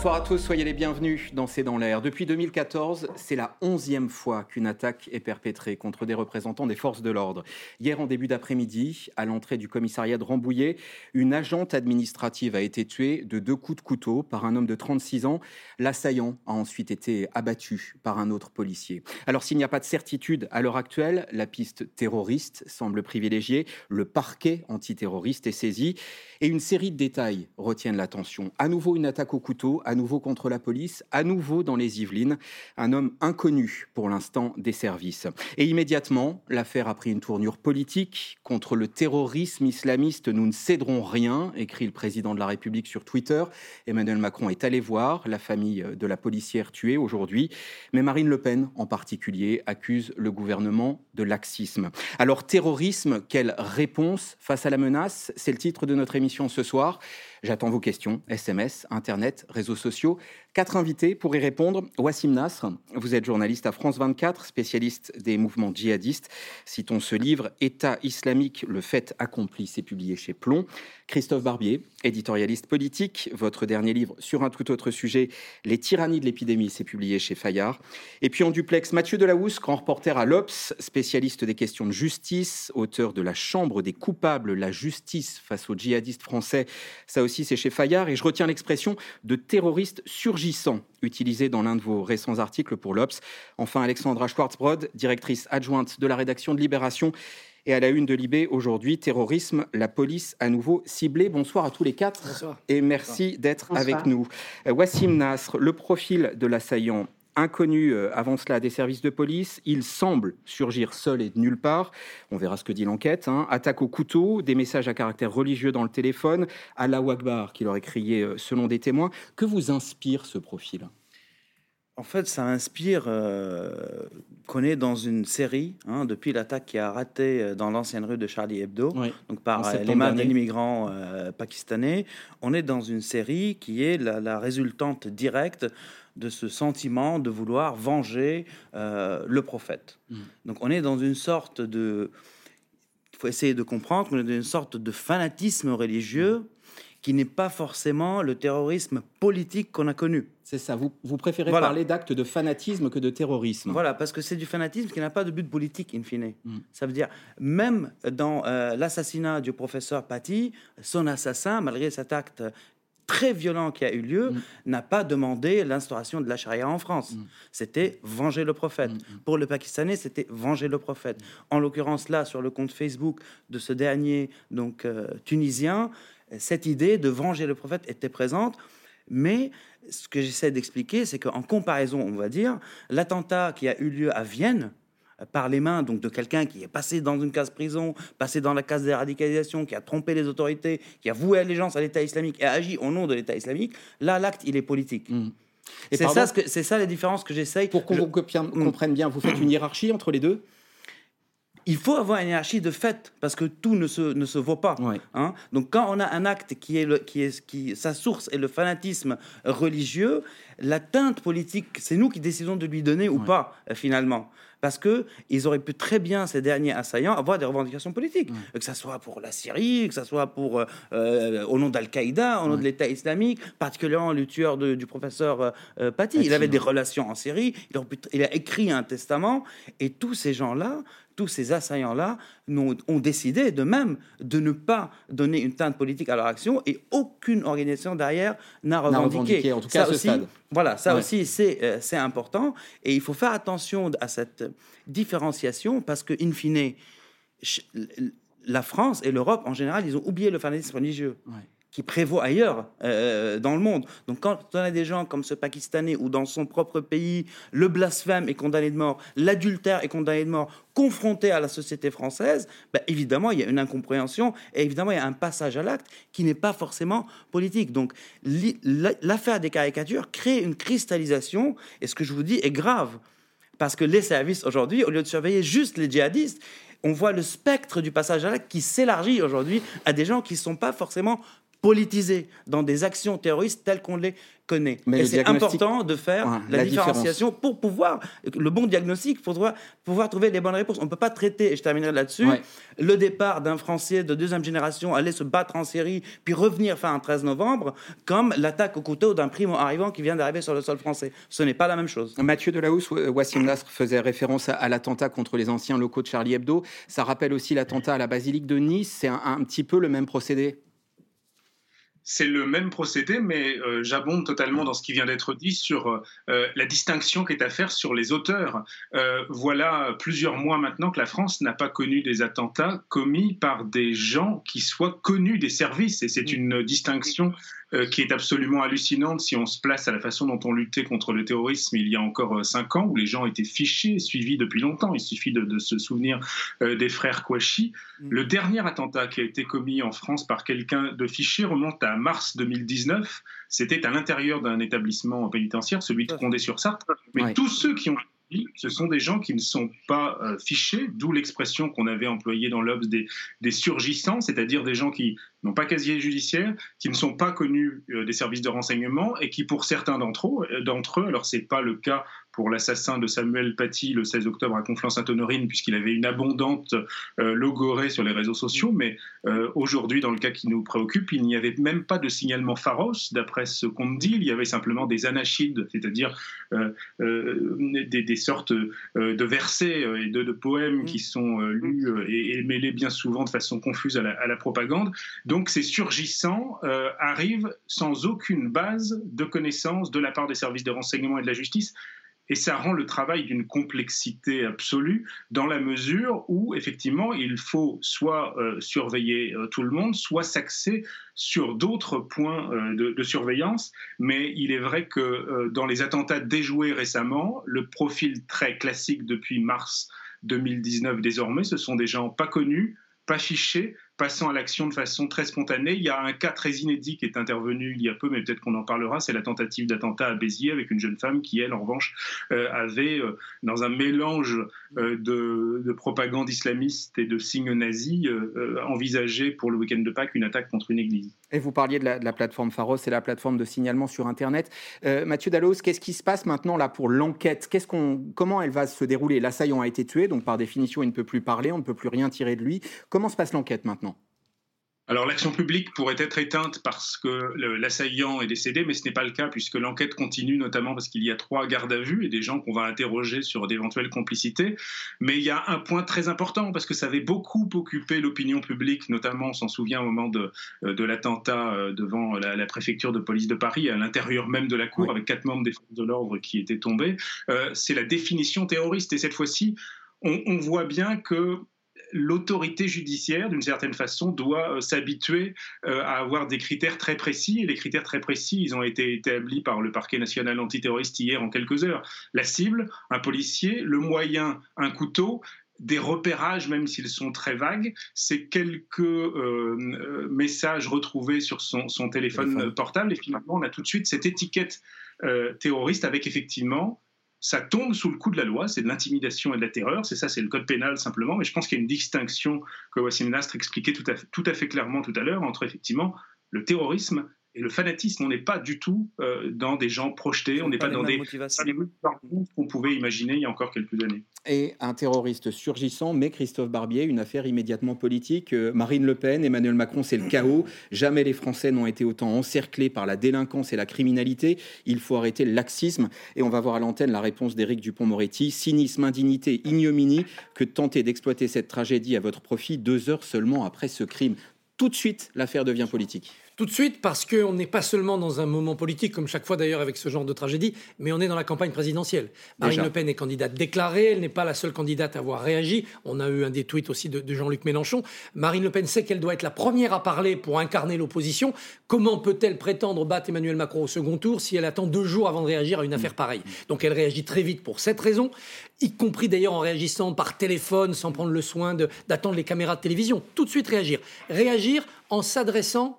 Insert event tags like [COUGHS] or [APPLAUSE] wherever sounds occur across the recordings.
Bonsoir à tous, soyez les bienvenus dans C'est dans l'air. Depuis 2014, c'est la onzième fois qu'une attaque est perpétrée contre des représentants des forces de l'ordre. Hier, en début d'après-midi, à l'entrée du commissariat de Rambouillet, une agente administrative a été tuée de deux coups de couteau par un homme de 36 ans. L'assaillant a ensuite été abattu par un autre policier. Alors s'il n'y a pas de certitude à l'heure actuelle, la piste terroriste semble privilégiée. Le parquet antiterroriste est saisi et une série de détails retiennent l'attention. À nouveau une attaque au couteau à nouveau contre la police, à nouveau dans les Yvelines, un homme inconnu pour l'instant des services. Et immédiatement, l'affaire a pris une tournure politique. Contre le terrorisme islamiste, nous ne céderons rien, écrit le président de la République sur Twitter. Emmanuel Macron est allé voir la famille de la policière tuée aujourd'hui, mais Marine Le Pen en particulier accuse le gouvernement de laxisme. Alors terrorisme, quelle réponse face à la menace? C'est le titre de notre émission ce soir. J'attends vos questions, SMS, Internet, réseaux sociaux. Quatre invités pour y répondre. Wassim Nasr, vous êtes journaliste à France 24, spécialiste des mouvements djihadistes. Citons ce livre, État islamique, le fait accompli, c'est publié chez Plomb. Christophe Barbier, éditorialiste politique. Votre dernier livre sur un tout autre sujet, Les tyrannies de l'épidémie, c'est publié chez Fayard. Et puis en duplex, Mathieu Delahousse, grand reporter à l'Obs, spécialiste des questions de justice, auteur de La Chambre des coupables, la justice face aux djihadistes français. Ça aussi, c'est chez Fayard. Et je retiens l'expression de terroriste sur utilisé dans l'un de vos récents articles pour l'Obs. Enfin, Alexandra Schwartzbrod, directrice adjointe de la rédaction de Libération. Et à la une de Libé aujourd'hui, terrorisme, la police à nouveau ciblée. Bonsoir à tous les quatre Bonsoir. et merci d'être avec nous. Euh, Wassim Nasr, le profil de l'assaillant inconnu euh, avant cela des services de police. Il semble surgir seul et de nulle part. On verra ce que dit l'enquête. Hein. Attaque au couteau, des messages à caractère religieux dans le téléphone, Allah Akbar qu'il aurait crié euh, selon des témoins. Que vous inspire ce profil? En fait, ça inspire euh, qu'on est dans une série, hein, depuis l'attaque qui a raté euh, dans l'ancienne rue de Charlie Hebdo, Oui. donc par euh, les mains d'un immigrant euh, pakistanais. On est dans une série qui est la, la résultante directe de ce sentiment de vouloir venger euh, le prophète. Mm. Donc on est dans une sorte de... Il faut essayer de comprendre qu'on est dans une sorte de fanatisme religieux qui n'est pas forcément le terrorisme politique qu'on a connu. C'est ça. Vous, vous préférez Voilà. parler d'actes de fanatisme que de terrorisme. Voilà, parce que c'est du fanatisme qui n'a pas de but politique, in fine. Mm. Ça veut dire, même dans euh, l'assassinat du professeur Paty, son assassin, malgré cet acte très violent qui a eu lieu, Mm. n'a pas demandé l'instauration de la charia en France. Mm. C'était venger le prophète. Mm. Pour le Pakistanais, c'était venger le prophète. En l'occurrence, là, sur le compte Facebook de ce dernier donc euh, tunisien, cette idée de venger le prophète était présente, mais ce que j'essaie d'expliquer, c'est qu'en comparaison, on va dire, l'attentat qui a eu lieu à Vienne par les mains donc de quelqu'un qui est passé dans une case prison, passé dans la case de radicalisation, qui a trompé les autorités, qui a voué allégeance à l'État islamique et a agi au nom de l'État islamique, là l'acte il est politique. Mm. C'est ça, ce que- c'est ça la différence que j'essaye. Pour qu'on Je- copie- Mm. comprenne bien, vous faites une hiérarchie entre les deux? Il faut avoir une hiérarchie de fait parce que tout ne se, ne se vaut pas. Ouais. Hein Donc quand on a un acte qui est, le, qui est qui sa source est le fanatisme religieux, la teinte politique, c'est nous qui décidons de lui donner ou Ouais. pas euh, finalement. Parce que ils auraient pu très bien ces derniers assaillants avoir des revendications politiques, Ouais. que ça soit pour la Syrie, que ça soit pour euh, euh, au nom d'Al-Qaïda, au nom Ouais. de l'État islamique, particulièrement le tueur de- du professeur euh, euh, Paty. Il avait des relations en Syrie, il, aurait pu- il a écrit un testament, et tous ces gens-là, tous ces assaillants-là, ont décidé de même de ne pas donner une teinte politique à leur action, et aucune organisation derrière n'a revendiqué. revendiqué, en tout cas à Ça ce aussi, stade. Voilà, ça Ouais. aussi, c'est euh, c'est important, et il faut faire attention à cette différenciation, parce que, in fine, la France et l'Europe, en général, ils ont oublié le fanatisme religieux Ouais. Qui prévaut ailleurs euh, dans le monde. Donc quand on a des gens comme ce Pakistanais où dans son propre pays, le blasphème est condamné de mort, l'adultère est condamné de mort, confronté à la société française, ben, évidemment, il y a une incompréhension et évidemment, il y a un passage à l'acte qui n'est pas forcément politique. Donc l'affaire des caricatures crée une cristallisation et ce que je vous dis est grave. Parce que les services aujourd'hui, au lieu de surveiller juste les djihadistes, on voit le spectre du passage à l'acte qui s'élargit aujourd'hui à des gens qui ne sont pas forcément politisés dans des actions terroristes telles qu'on les connaît. Mais c'est important de faire la, différenciation pour pouvoir, le bon diagnostic, pour pouvoir, pouvoir trouver les bonnes réponses. On ne peut pas traiter, et je terminerai là-dessus, le départ d'un Français de deuxième génération, aller se battre en Syrie, puis revenir fin un 13 novembre, comme l'attaque au couteau d'un primo arrivant qui vient d'arriver sur le sol français. Ce n'est pas la même chose. Mathieu Delahousse, Wassim Nasr faisait référence à, l'attentat contre les anciens locaux de Charlie Hebdo. Ça rappelle aussi l'attentat à la basilique de Nice. C'est un petit peu le même procédé? C'est le même procédé, mais euh, j'abonde totalement dans ce qui vient d'être dit sur euh, la distinction qui est à faire sur les auteurs. Euh, voilà plusieurs mois maintenant que la France n'a pas connu des attentats commis par des gens qui soient connus des services, et c'est une distinction euh, qui est absolument hallucinante si on se place à la façon dont on luttait contre le terrorisme il y a encore euh, cinq ans, où les gens étaient fichés, suivis depuis longtemps. Il suffit de, se souvenir euh, des frères Kouachi. Mm. Le dernier attentat qui a été commis en France par quelqu'un de fiché remonte à mars 2019. C'était à l'intérieur d'un établissement pénitentiaire, celui de Condé-sur-Sarthe. Mais tous ceux qui ont ce sont des gens qui ne sont pas fichés, d'où l'expression qu'on avait employée dans l'Obs des, surgissants, c'est-à-dire des gens qui n'ont pas casier judiciaire, qui ne sont pas connus euh, des services de renseignement et qui, pour certains d'entre eux, euh, alors c'est pas le cas pour l'assassin de Samuel Paty le 16 octobre à Conflans-Sainte-Honorine, puisqu'il avait une abondante euh, logorée sur les réseaux sociaux, mais aujourd'hui, dans le cas qui nous préoccupe, il n'y avait même pas de signalement pharos, d'après ce qu'on dit, il y avait simplement des anachides, c'est-à-dire des, sortes de versets et de, poèmes qui sont lus et, mêlés bien souvent de façon confuse à la, à la propagande. Donc ces surgissants euh, arrivent sans aucune base de connaissance de la part des services de renseignement et de la justice. Et ça rend le travail d'une complexité absolue dans la mesure où, effectivement, il faut soit euh, surveiller euh, tout le monde, soit s'axer sur d'autres points de, de, surveillance. Mais il est vrai que dans les attentats déjoués récemment, le profil très classique depuis mars 2019 désormais, ce sont des gens pas connus, pas fichés, passant à l'action de façon très spontanée. Il y a un cas très inédit qui est intervenu il y a peu, mais peut-être qu'on en parlera, c'est la tentative d'attentat à Béziers avec une jeune femme qui, elle, en revanche, euh, avait, euh, dans un mélange euh, de, propagande islamiste et de signes nazis, envisagé pour le week-end de Pâques une attaque contre une église. Et vous parliez de la, plateforme Pharos, c'est la plateforme de signalement sur Internet. Mathieu Dallos, qu'est-ce qui se passe maintenant là pour l'enquête? Comment elle va se dérouler? L'assaillant a été tué, donc par définition, il ne peut plus parler, on ne peut plus rien tirer de lui. Comment se passe l'enquête maintenant? Alors l'action publique pourrait être éteinte parce que l'assaillant est décédé, mais ce n'est pas le cas puisque l'enquête continue, notamment parce qu'il y a trois gardes à vue et des gens qu'on va interroger sur d'éventuelles complicités. Mais il y a un point très important parce que ça avait beaucoup occupé l'opinion publique, notamment on s'en souvient au moment de, euh, de l'attentat euh, devant la, préfecture de police de Paris, à l'intérieur même de la cour, avec quatre membres des forces de l'ordre qui étaient tombés. Euh, c'est la définition terroriste et cette fois-ci, on, on voit bien que l'autorité judiciaire, d'une certaine façon, doit euh, s'habituer euh, à avoir des critères très précis. Et les critères très précis, ils ont été établis par le parquet national antiterroriste hier en quelques heures. La cible, un policier, le moyen, un couteau, des repérages, même s'ils sont très vagues, c'est quelques euh, messages retrouvés sur son, téléphone, portable, et finalement on a tout de suite cette étiquette terroriste avec effectivement ça tombe sous le coup de la loi, c'est de l'intimidation et de la terreur, c'est ça, c'est le code pénal simplement, mais je pense qu'il y a une distinction que Wassim Nastre expliquait tout à, tout à fait clairement tout à l'heure entre effectivement le terrorisme et le fanatisme, on n'est pas du tout euh, dans des gens projetés, on n'est pas, dans des qu'on pouvait imaginer il y a encore quelques années. Et un terroriste surgissant, mais Christophe Barbier, une affaire immédiatement politique. Euh, Marine Le Pen, Emmanuel Macron, c'est le chaos. Jamais les Français n'ont été autant encerclés par la délinquance et la criminalité. Il faut arrêter le laxisme. Et on va voir à l'antenne la réponse d'Éric Dupont-Moretti. Cynisme, indignité, ignominie que de tenter d'exploiter cette tragédie à votre profit deux heures seulement après ce crime. Tout de suite, l'affaire devient politique. Tout de suite, parce qu'on n'est pas seulement dans un moment politique, comme chaque fois d'ailleurs avec ce genre de tragédie, mais on est dans la campagne présidentielle. Marine Le Pen est candidate déclarée, elle n'est pas la seule candidate à avoir réagi. On a eu un des tweets aussi de, Jean-Luc Mélenchon. Marine Le Pen sait qu'elle doit être la première à parler pour incarner l'opposition. Comment peut-elle prétendre battre Emmanuel Macron au second tour si elle attend deux jours avant de réagir à une affaire pareille? Donc elle réagit très vite pour cette raison, y compris d'ailleurs en réagissant par téléphone sans prendre le soin d'attendre les caméras de télévision. Tout de suite réagir. Réagir en s'adressant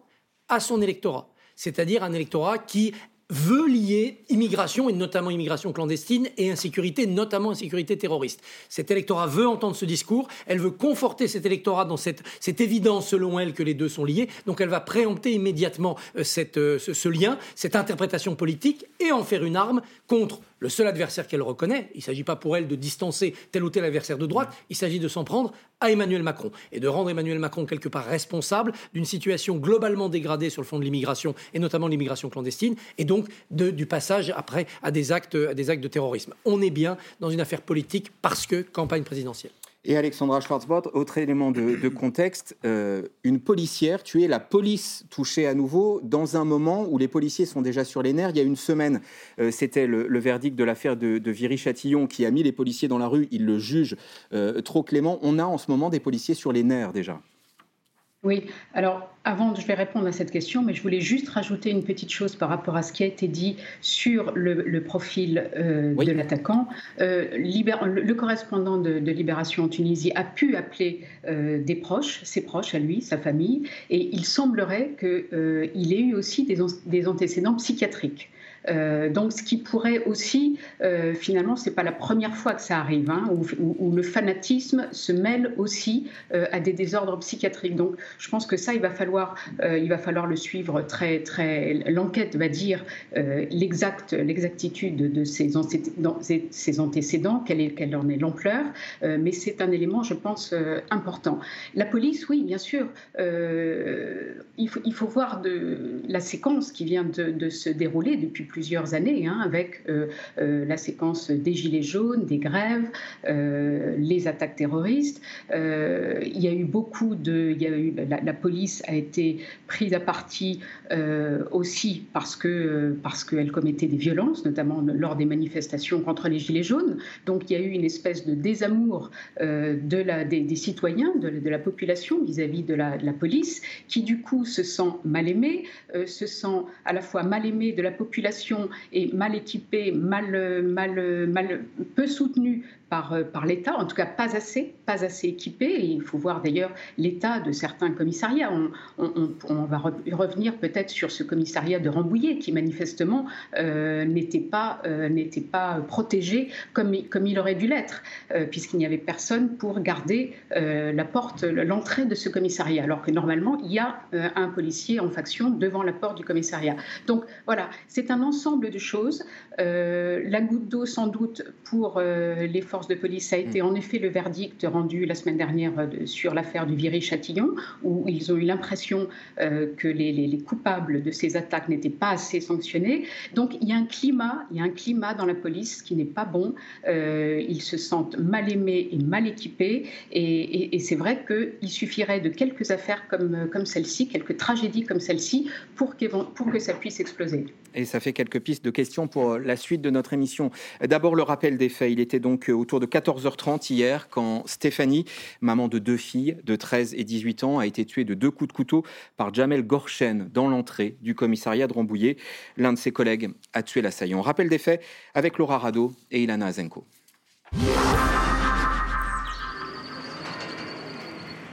à son électorat, c'est-à-dire un électorat qui veut lier immigration, et notamment immigration clandestine, et insécurité, notamment insécurité terroriste. Cet électorat veut entendre ce discours, elle veut conforter cet électorat dans cette, évidence, selon elle, que les deux sont liés, donc elle va préempter immédiatement euh, euh, ce lien, cette interprétation politique, et en faire une arme contre le seul adversaire qu'elle reconnaît. Il ne s'agit pas pour elle de distancer tel ou tel adversaire de droite, il s'agit de s'en prendre à Emmanuel Macron et de rendre Emmanuel Macron quelque part responsable d'une situation globalement dégradée sur le fond de l'immigration et notamment l'immigration clandestine et donc du passage après à des actes, à des actes de terrorisme. On est bien dans une affaire politique parce que campagne présidentielle. Et Alexandra Schwarzbord, autre élément de, contexte, euh, une policière tuée, la police touchée à nouveau dans un moment où les policiers sont déjà sur les nerfs. Il y a une semaine, euh, c'était le, verdict de l'affaire de, Viry-Châtillon qui a mis les policiers dans la rue. Il le juge euh, trop clément. On a en ce moment des policiers sur les nerfs déjà. Oui, alors avant, je vais répondre à cette question, mais je voulais juste rajouter une petite chose par rapport à ce qui a été dit sur le, profil euh, de l'attaquant. Euh, le, correspondant de, Libération en Tunisie a pu appeler euh, des proches, ses proches à lui, sa famille, et il semblerait qu'il ait eu aussi des antécédents psychiatriques. Euh, donc, ce qui pourrait aussi, euh, finalement, c'est pas la première fois que ça arrive, hein, où, le fanatisme se mêle aussi euh, à des désordres psychiatriques. Donc, je pense que ça, il va falloir, il va falloir le suivre très, très. L'enquête va dire l'exact, l'exactitude de ces, antécédents, quelle, est, quelle en est l'ampleur, mais c'est un élément, je pense, important. La police, oui, bien sûr, il faut, il, faut, voir la séquence qui vient de, de se dérouler depuis plusieurs années, hein, avec euh, euh, la séquence des gilets jaunes, des grèves, euh, les attaques terroristes. il y a eu beaucoup de, eu, la, police a été prise à partie aussi parce que parce qu'elle commettait des violences, notamment lors des manifestations contre les gilets jaunes. Donc il y a eu une espèce de désamour des, citoyens, de, la population vis-à-vis de, la, de, la, police, qui du coup se sent mal aimé, se sent à la fois mal aimé de la population est mal équipée, mal, mal, mal, peu soutenue par, euh, par l'État, en tout cas pas assez, pas assez équipé. Et il faut voir d'ailleurs l'état de certains commissariats. On, va revenir peut-être sur ce commissariat de Rambouillet qui manifestement euh, n'était pas, euh, pas protégé comme, comme il aurait dû l'être, puisqu'il n'y avait personne pour garder la porte, l'entrée de ce commissariat, alors que normalement il y a un policier en faction devant la porte du commissariat. Donc voilà, c'est un ensemble de choses. la goutte d'eau sans doute pour les forces de police. a été mm. en effet le verdict rendu la semaine dernière euh, sur l'affaire du Viry-Châtillon, où ils ont eu l'impression euh, que les, coupables de ces attaques n'étaient pas assez sanctionnés. Donc il y a un climat, il y a un climat dans la police qui n'est pas bon. Euh, ils se sentent mal aimés et mal équipés. Et, c'est vrai qu'il suffirait de quelques affaires comme, comme celle-ci, quelques tragédies comme celle-ci, pour, pour que ça puisse exploser. Et ça fait quelques pistes de questions pour la suite de notre émission. D'abord, le rappel des faits. Il était donc autour de 14h30 hier quand Stéphanie, maman de deux filles de 13 et 18 ans, a été tuée de deux coups de couteau par Jamel Gorchen dans l'entrée du commissariat de Rambouillet. L'un de ses collègues a tué l'assaillant. Rappel des faits avec Laura Rado et Ilana Azenko.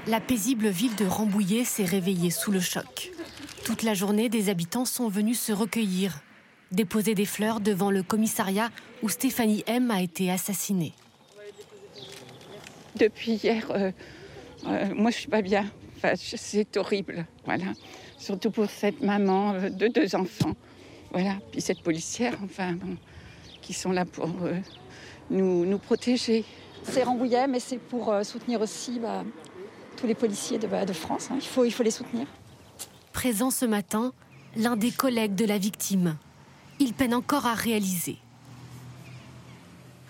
La paisible ville de Rambouillet s'est réveillée sous le choc. Toute la journée, des habitants sont venus se recueillir, déposer des fleurs devant le commissariat où Stéphanie M a été assassinée. Depuis hier, euh, euh, moi je suis pas bien. Enfin, c'est horrible, voilà. Surtout pour cette maman euh, de deux enfants, voilà. Puis cette policière, enfin, qui sont là pour nous, nous, protéger. C'est Rambouillet, mais c'est pour soutenir aussi bah, tous les policiers de, bah, de France. Hein. Il, faut, il faut les soutenir. Présent ce matin, l'un des collègues de la victime. Il peine encore à réaliser.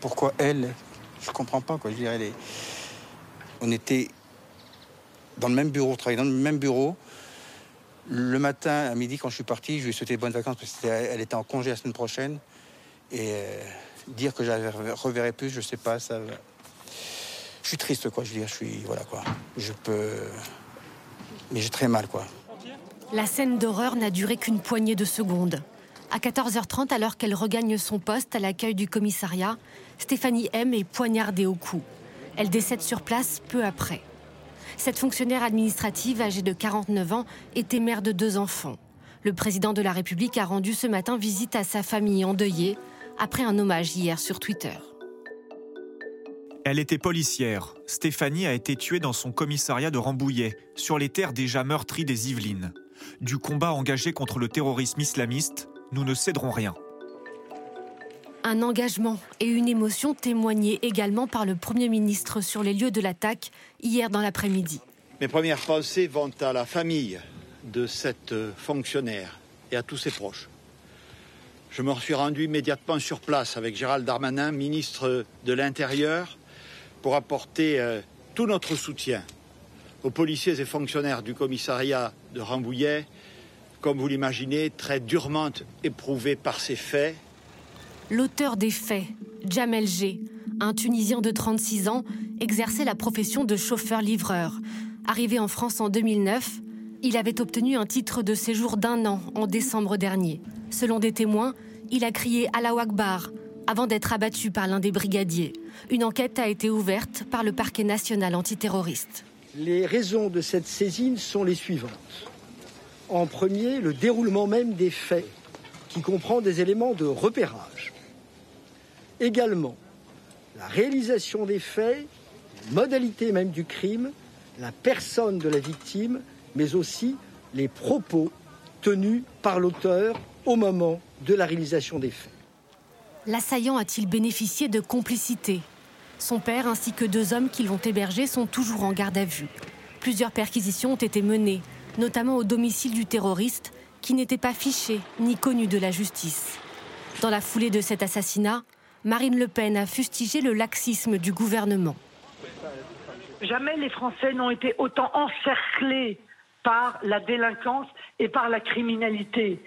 Pourquoi elle? Je comprends pas quoi. Je dirais, on était dans le même bureau, on travaillait dans le même bureau. Le matin, à midi, quand je suis parti, je lui ai souhaité bonnes vacances parce qu'elle était en congé la semaine prochaine. Et euh, dire que je la reverrai plus, je sais pas, ça. Je suis triste, quoi. Je veux dire, je suis. Voilà, quoi. Je peux. Mais j'ai très mal, quoi. La scène d'horreur n'a duré qu'une poignée de secondes. À 14h30, alors qu'elle regagne son poste à l'accueil du commissariat, Stéphanie M est poignardée au cou. Elle décède sur place peu après. Cette fonctionnaire administrative, âgée de 49 ans, était mère de deux enfants. Le président de la République a rendu ce matin visite à sa famille endeuillée après un hommage hier sur Twitter. Elle était policière. Stéphanie a été tuée dans son commissariat de Rambouillet, sur les terres déjà meurtries des Yvelines. Du combat engagé contre le terrorisme islamiste, nous ne céderons rien. Un engagement et une émotion témoignés également par le Premier ministre sur les lieux de l'attaque hier dans l'après-midi. Mes premières pensées vont à la famille de cette fonctionnaire et à tous ses proches. Je me suis rendu immédiatement sur place avec Gérald Darmanin, ministre de l'Intérieur, pour apporter euh, tout notre soutien aux policiers et fonctionnaires du commissariat de Rambouillet, comme vous l'imaginez, très durement éprouvés par ces faits. L'auteur des faits, Jamel G., un Tunisien de 36 ans, exerçait la profession de chauffeur-livreur. Arrivé en France en 2009, il avait obtenu un titre de séjour d'un an en décembre dernier. Selon des témoins, il a crié Allahu Akbar avant d'être abattu par l'un des brigadiers. Une enquête a été ouverte par le parquet national antiterroriste. Les raisons de cette saisine sont les suivantes. En premier, le déroulement même des faits, qui comprend des éléments de repérage. Également, la réalisation des faits, les modalités même du crime, la personne de la victime, mais aussi les propos tenus par l'auteur au moment de la réalisation des faits. L'assaillant a-t-il bénéficié de complicité? Son père ainsi que deux hommes qui l'ont hébergé sont toujours en garde à vue. Plusieurs perquisitions ont été menées, notamment au domicile du terroriste, qui n'était pas fiché ni connu de la justice. Dans la foulée de cet assassinat, Marine Le Pen a fustigé le laxisme du gouvernement. Jamais les Français n'ont été autant encerclés par la délinquance et par la criminalité.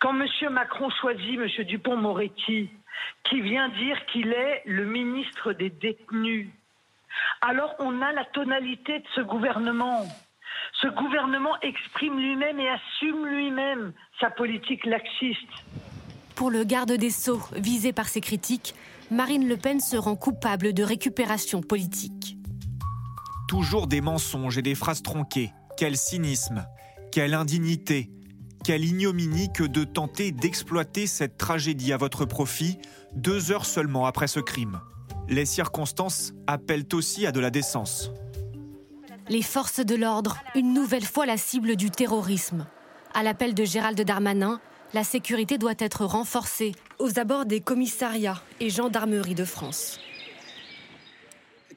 Quand M. Macron choisit M. Dupont-Moretti qui vient dire qu'il est le ministre des détenus. Alors on a la tonalité de ce gouvernement. Ce gouvernement exprime lui-même et assume lui-même sa politique laxiste. Pour le garde des Sceaux, visé par ces critiques, Marine Le Pen se rend coupable de récupération politique. Toujours des mensonges et des phrases tronquées. Quel cynisme, quelle indignité, quelle ignominie que de tenter d'exploiter cette tragédie à votre profit deux heures seulement après ce crime. Les circonstances appellent aussi à de la décence. Les forces de l'ordre, une nouvelle fois la cible du terrorisme. À l'appel de Gérald Darmanin, la sécurité doit être renforcée aux abords des commissariats et gendarmeries de France.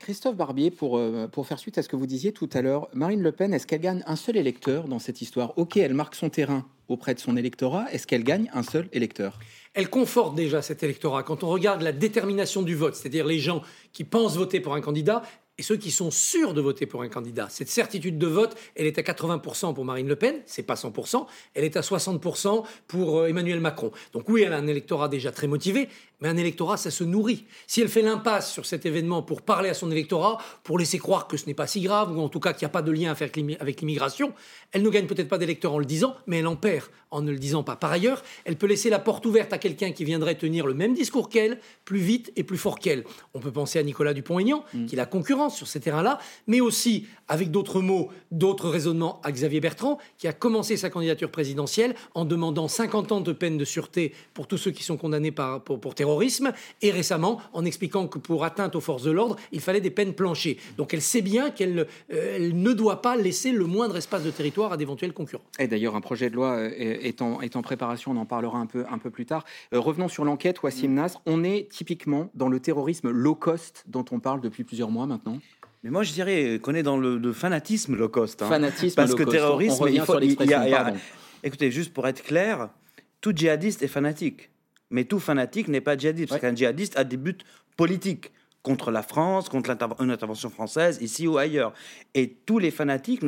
Christophe Barbier, pour, euh, pour faire suite à ce que vous disiez tout à l'heure, Marine Le Pen, est-ce qu'elle gagne un seul électeur dans cette histoire? Ok, elle marque son terrain auprès de son électorat. Est-ce qu'elle gagne un seul électeur? Elle conforte déjà cet électorat. Quand on regarde la détermination du vote, c'est-à-dire les gens qui pensent voter pour un candidat, et ceux qui sont sûrs de voter pour un candidat. Cette certitude de vote, elle est à 80% pour Marine Le Pen, c'est pas 100%, elle est à 60% pour euh, Emmanuel Macron. Donc oui, elle a un électorat déjà très motivé, mais un électorat, ça se nourrit. Si elle fait l'impasse sur cet événement pour parler à son électorat, pour laisser croire que ce n'est pas si grave, ou en tout cas qu'il n'y a pas de lien à faire avec l'immigration, elle ne gagne peut-être pas d'électeurs en le disant, mais elle en perd en ne le disant pas. Par ailleurs, elle peut laisser la porte ouverte à quelqu'un qui viendrait tenir le même discours qu'elle, plus vite et plus fort qu'elle. On peut penser à Nicolas Dupont-Aignan, mm. qui est la concurrence sur ces terrains-là, mais aussi, avec d'autres mots, d'autres raisonnements, à Xavier Bertrand, qui a commencé sa candidature présidentielle en demandant 50 ans de peine de sûreté pour tous ceux qui sont condamnés pour, terrorisme, et récemment en expliquant que pour atteinte aux forces de l'ordre, il fallait des peines planchées. Donc elle sait bien qu'elle euh, ne doit pas laisser le moindre espace de territoire à d'éventuels concurrents. Et d'ailleurs, un projet de loi euh, est en, est en préparation, on en parlera un peu, un peu plus tard. Euh, revenons sur l'enquête, Wassim mm. Nasr. On est typiquement dans le terrorisme low cost dont on parle depuis plusieurs mois maintenant? Mais moi, je dirais qu'on est dans le, fanatisme low cost. Hein. Fanatisme Parce low que terrorisme, il faut. Il y a, écoutez, juste pour être clair, tout djihadiste est fanatique. Mais tout fanatique n'est pas djihadiste. Parce qu'un djihadiste a des buts politiques contre la France, contre une intervention française, ici ou ailleurs. Et tous les fanatiques,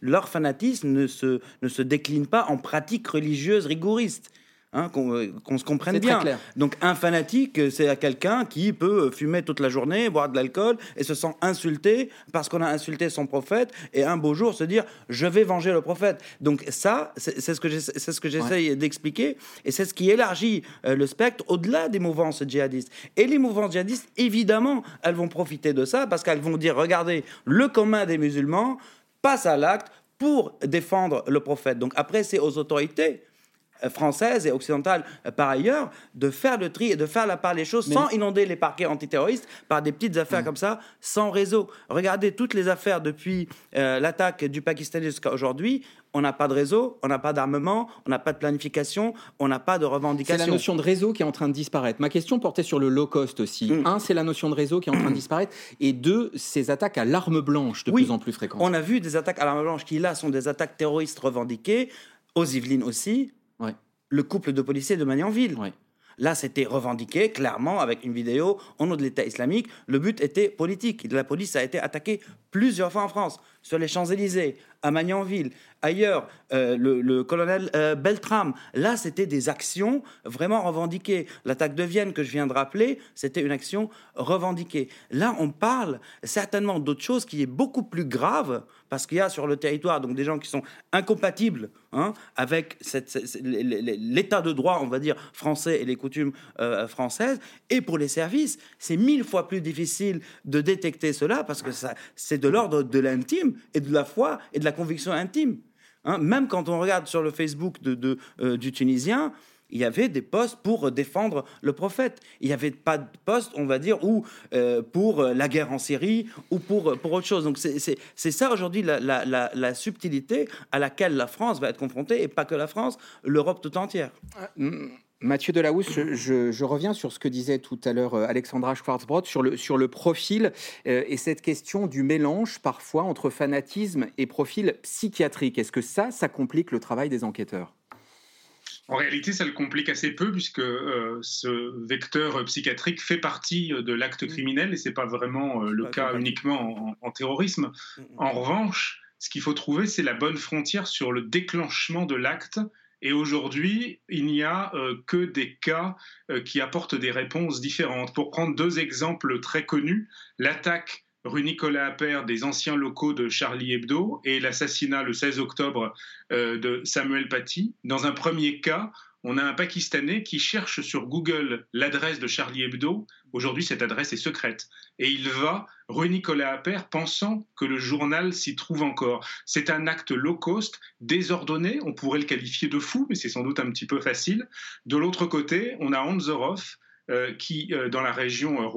leur fanatisme ne se, ne se décline pas en pratiques religieuses rigoristes. Hein, euh, qu'on se comprenne bien. Clair. Donc un fanatique, euh, c'est quelqu'un qui peut euh, fumer toute la journée, boire de l'alcool et se sent insulté parce qu'on a insulté son prophète et un beau jour se dire je vais venger le prophète. Donc ça, c'est ce que c'est ce que j'essaye d'expliquer et c'est ce qui élargit le spectre au-delà des mouvances djihadistes. Et les mouvances djihadistes, évidemment, elles vont profiter de ça parce qu'elles vont dire regardez, le commun des musulmans passe à l'acte pour défendre le prophète. Donc après, c'est aux autorités française et occidentale par ailleurs, de faire le tri et de faire la part des choses sans inonder les parquets antiterroristes par des petites affaires comme ça, sans réseau. Regardez toutes les affaires depuis l'attaque du Pakistan jusqu'à aujourd'hui on n'a pas de réseau, on n'a pas d'armement, on n'a pas de planification, on n'a pas de revendication. C'est la notion de réseau qui est en train de disparaître. Ma question portait sur le low cost aussi. Mm. Un, c'est la notion de réseau qui est en train de disparaître. Et deux, ces attaques à l'arme blanche de plus en plus fréquentes. On a vu des attaques à l'arme blanche qui, là, sont des attaques terroristes revendiquées, aux Yvelines aussi. Le couple de policiers de Magnanville. Là, c'était revendiqué clairement avec une vidéo au nom de l'État islamique. Le but était politique. La police a été attaquée plusieurs fois en France, sur les Champs-Élysées, à Magnanville, ailleurs, euh, le, colonel euh, Beltram. Là, c'était des actions vraiment revendiquées. L'attaque de Vienne que je viens de rappeler, c'était une action revendiquée. Là, on parle certainement d'autre chose qui est beaucoup plus grave, parce qu'il y a sur le territoire donc des gens qui sont incompatibles hein, avec l'état de droit, on va dire, français et les coutumes euh, françaises. Et pour les services, c'est mille fois plus difficile de détecter cela, parce que c'est de l'ordre de l'intime et de la foi et de la conviction intime. Hein. même quand on regarde sur le Facebook de, euh, du Tunisien, il y avait des postes pour défendre le prophète. Il n'y avait pas de poste, on va dire, ou euh, pour la guerre en Syrie ou pour, pour autre chose. Donc c'est ça aujourd'hui la, la, subtilité à laquelle la France va être confrontée, et pas que la France, l'Europe tout entière. Euh, Mathieu Delahousse, je, je, reviens sur ce que disait tout à l'heure euh, Alexandra Schwarzbrod sur le, sur le profil euh, et cette question du mélange parfois entre fanatisme et profil psychiatrique. Est-ce que ça, ça complique le travail des enquêteurs? En réalité, ça le complique assez peu puisque euh, ce vecteur psychiatrique fait partie de l'acte criminel et c'est pas vraiment le cas uniquement en, en terrorisme. Mm, mm. En revanche, ce qu'il faut trouver, c'est la bonne frontière sur le déclenchement de l'acte et aujourd'hui, il n'y a euh, que des cas euh, qui apportent des réponses différentes. Pour prendre deux exemples très connus, l'attaque rue Nicolas Appert des anciens locaux de Charlie Hebdo et l'assassinat le 16 octobre euh, de Samuel Paty. Dans un premier cas, on a un Pakistanais qui cherche sur Google l'adresse de Charlie Hebdo. Aujourd'hui, cette adresse est secrète. Et il va rue Nicolas Appert pensant que le journal s'y trouve encore. C'est un acte low cost, désordonné. On pourrait le qualifier de fou, mais c'est sans doute un petit peu facile. De l'autre côté, on a Anzorov euh, qui, euh, dans la région euh,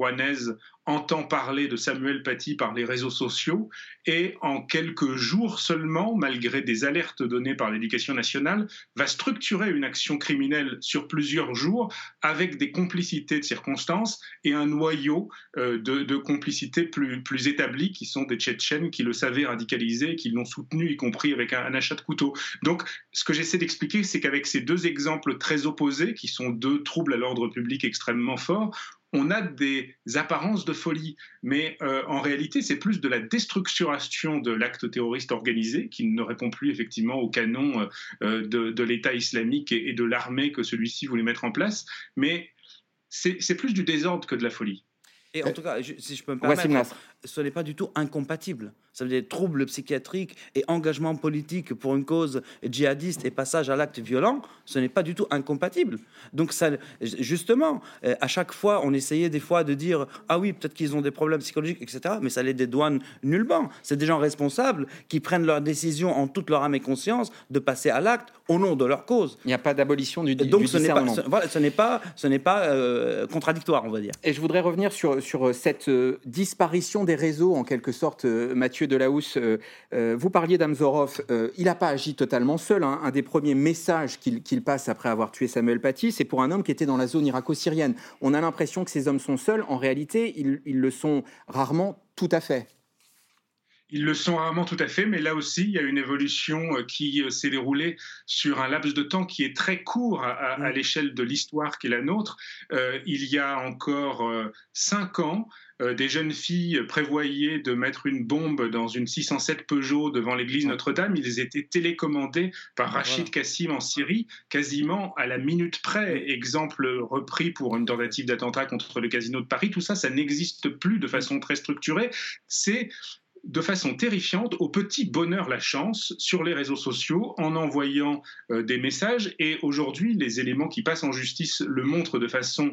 entend parler de Samuel Paty par les réseaux sociaux et en quelques jours seulement, malgré des alertes données par l'éducation nationale, va structurer une action criminelle sur plusieurs jours avec des complicités de circonstances et un noyau de, de complicités plus, plus établis qui sont des Tchétchènes qui le savaient radicaliser, qui l'ont soutenu, y compris avec un, un achat de couteau. Donc, ce que j'essaie d'expliquer, c'est qu'avec ces deux exemples très opposés, qui sont deux troubles à l'ordre public extrêmement forts, on a des apparences de folie, mais euh, en réalité, c'est plus de la destructuration de l'acte terroriste organisé qui ne répond plus effectivement au canon euh, de, l'État islamique et, de l'armée que celui-ci voulait mettre en place, mais c'est plus du désordre que de la folie. Et en tout cas, si je peux me permettre, ce n'est pas du tout incompatible ça veut dire troubles psychiatriques et engagement politique pour une cause djihadiste et passage à l'acte violent, ce n'est pas du tout incompatible. Donc ça, justement, euh, à chaque fois, on essayait des fois de dire ah oui, peut-être qu'ils ont des problèmes psychologiques, etc. Mais ça les dédouane nullement. C'est des gens responsables qui prennent leurs décisions en toute leur âme et conscience de passer à l'acte au nom de leur cause. Il n'y a pas d'abolition du, Donc du ce n'est pas, ce, voilà, ce n'est pas, ce n'est pas euh, contradictoire, on va dire. Et je voudrais revenir sur, sur cette euh, disparition des réseaux, en quelque sorte, Mathieu de Delahousse, euh, euh, vous parliez d'Amzorov. Euh, il n'a pas agi totalement seul. Hein. Un des premiers messages qu'il passe après avoir tué Samuel Paty, c'est pour un homme qui était dans la zone irako-syrienne. On a l'impression que ces hommes sont seuls. En réalité, ils, le sont rarement tout à fait. Ils le sont rarement tout à fait, mais là aussi, il y a une évolution qui s'est déroulée sur un laps de temps qui est très court à, mm. l'échelle de l'histoire qui est la nôtre. il y a encore cinq ans, euh, des jeunes filles prévoyaient de mettre une bombe dans une 607 Peugeot devant l'église Notre-Dame. Ils étaient télécommandés par Rachid Kassim en Syrie, quasiment à la minute près. Exemple repris pour une tentative d'attentat contre le casino de Paris. Tout ça, ça n'existe plus de façon très structurée. C'est de façon terrifiante au petit bonheur la chance sur les réseaux sociaux en envoyant euh, des messages. Et aujourd'hui, les éléments qui passent en justice le montrent de façon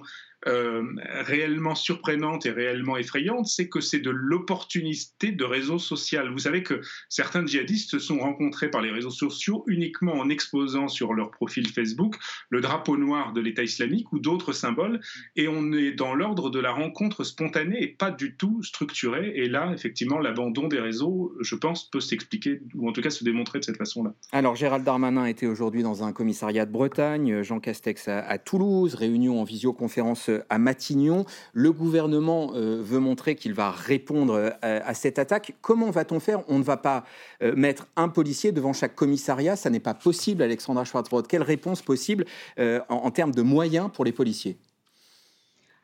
euh, réellement surprenante et réellement effrayante, c'est que c'est de l'opportunité de réseaux sociaux. Vous savez que certains djihadistes se sont rencontrés par les réseaux sociaux uniquement en exposant sur leur profil Facebook le drapeau noir de l'État islamique ou d'autres symboles, et on est dans l'ordre de la rencontre spontanée et pas du tout structurée. Et là, effectivement, l'abandon des réseaux, je pense, peut s'expliquer, ou en tout cas se démontrer de cette façon-là. Alors, Gérald Darmanin était aujourd'hui dans un commissariat de Bretagne, Jean Castex à, Toulouse, réunion en visioconférence à Matignon. Le gouvernement euh, veut montrer qu'il va répondre euh, à, cette attaque. Comment va-t-on faire? On ne va pas euh, mettre un policier devant chaque commissariat, ça n'est pas possible, Alexandra Schwarzbrod. Quelle réponse possible en termes de moyens pour les policiers?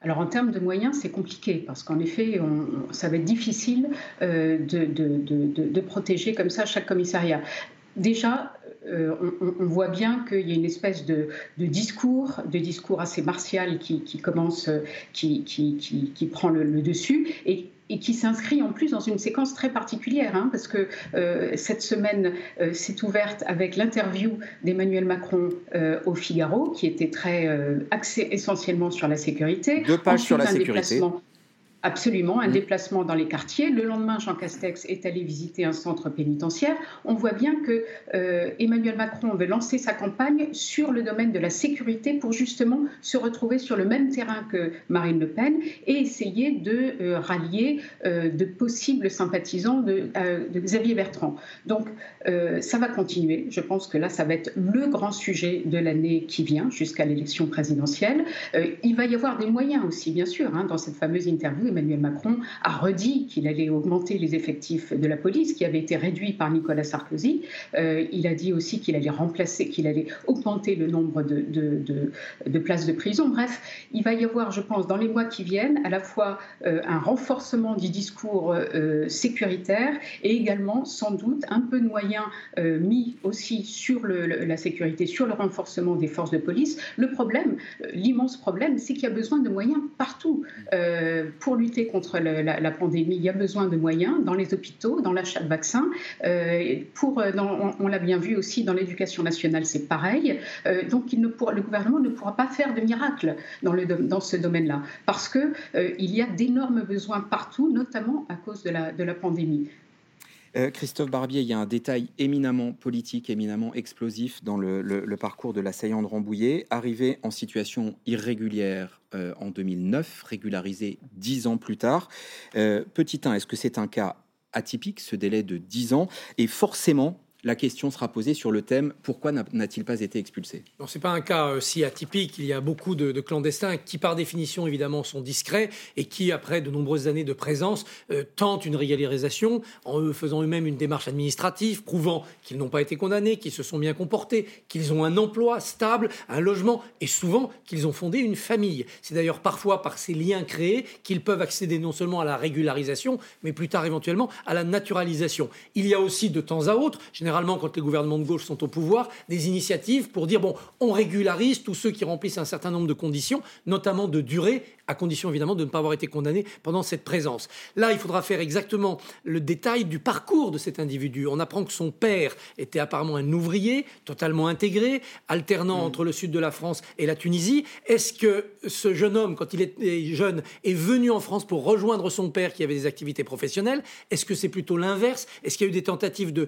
Alors en termes de moyens, c'est compliqué parce qu'en effet, ça va être difficile de, protéger comme ça chaque commissariat. Déjà, euh, on, voit bien qu'il y a une espèce de, discours, de discours assez martial qui, commence, qui, qui, prend le, le dessus et et qui s'inscrit en plus dans une séquence très particulière, hein, parce que euh, cette semaine euh, s'est ouverte avec l'interview d'Emmanuel Macron euh, au Figaro, qui était très axée essentiellement sur la sécurité. Deux pages sur la sécurité. Absolument, un déplacement dans les quartiers. Le lendemain, Jean Castex est allé visiter un centre pénitentiaire. On voit bien que euh, Emmanuel Macron veut lancer sa campagne sur le domaine de la sécurité pour justement se retrouver sur le même terrain que Marine Le Pen et essayer de euh, rallier euh, de possibles sympathisants de, de, Xavier Bertrand. Donc, ça va continuer. Je pense que là, ça va être le grand sujet de l'année qui vient jusqu'à l'élection présidentielle. il va y avoir des moyens aussi, bien sûr, hein, dans cette fameuse interview Emmanuel Macron a redit qu'il allait augmenter les effectifs de la police, qui avait été réduit par Nicolas Sarkozy. Euh, il a dit aussi qu'il allait remplacer, qu'il allait augmenter le nombre de, places de prison. Bref, il va y avoir, je pense, dans les mois qui viennent, à la fois euh, un renforcement du discours euh, sécuritaire et également, sans doute, un peu de moyens mis aussi sur la sécurité, sur le renforcement des forces de police. Le problème, l'immense problème, c'est qu'il y a besoin de moyens partout pour lutter contre la, pandémie, il y a besoin de moyens dans les hôpitaux, dans l'achat de vaccins. Euh, pour, euh, on, l'a bien vu aussi dans l'éducation nationale, c'est pareil. Euh, donc le gouvernement ne pourra pas faire de miracle dans, ce domaine-là, parce qu'il il y a d'énormes besoins partout, notamment à cause de la pandémie. Christophe Barbier, il y a un détail éminemment politique, éminemment explosif dans le, le parcours de l'assaillant de Rambouillet. Arrivé en situation irrégulière euh, en 2009, régularisé dix ans plus tard. Euh, petit 1, est-ce que c'est un cas atypique, ce délai de dix ans? Et forcément, la question sera posée sur le thème pourquoi n'a-t-il pas été expulsé? Ce n'est pas un cas euh, si atypique. Il y a beaucoup de, clandestins qui, par définition, évidemment, sont discrets et qui, après de nombreuses années de présence, euh, tentent une régularisation en faisant eux-mêmes une démarche administrative, prouvant qu'ils n'ont pas été condamnés, qu'ils se sont bien comportés, qu'ils ont un emploi stable, un logement et souvent qu'ils ont fondé une famille. C'est d'ailleurs parfois par ces liens créés qu'ils peuvent accéder non seulement à la régularisation, mais plus tard éventuellement à la naturalisation. Il y a aussi de temps à autre, généralement quand les gouvernements de gauche sont au pouvoir, des initiatives pour dire bon, on régularise tous ceux qui remplissent un certain nombre de conditions, notamment de durée à condition évidemment de ne pas avoir été condamné pendant cette présence. Là, il faudra faire exactement le détail du parcours de cet individu. On apprend que son père était apparemment un ouvrier, totalement intégré, alternant mm. entre le sud de la France et la Tunisie. Est-ce que ce jeune homme, quand il était jeune, est venu en France pour rejoindre son père qui avait des activités professionnelles? Est-ce que c'est plutôt l'inverse? Est-ce qu'il y a eu des tentatives de,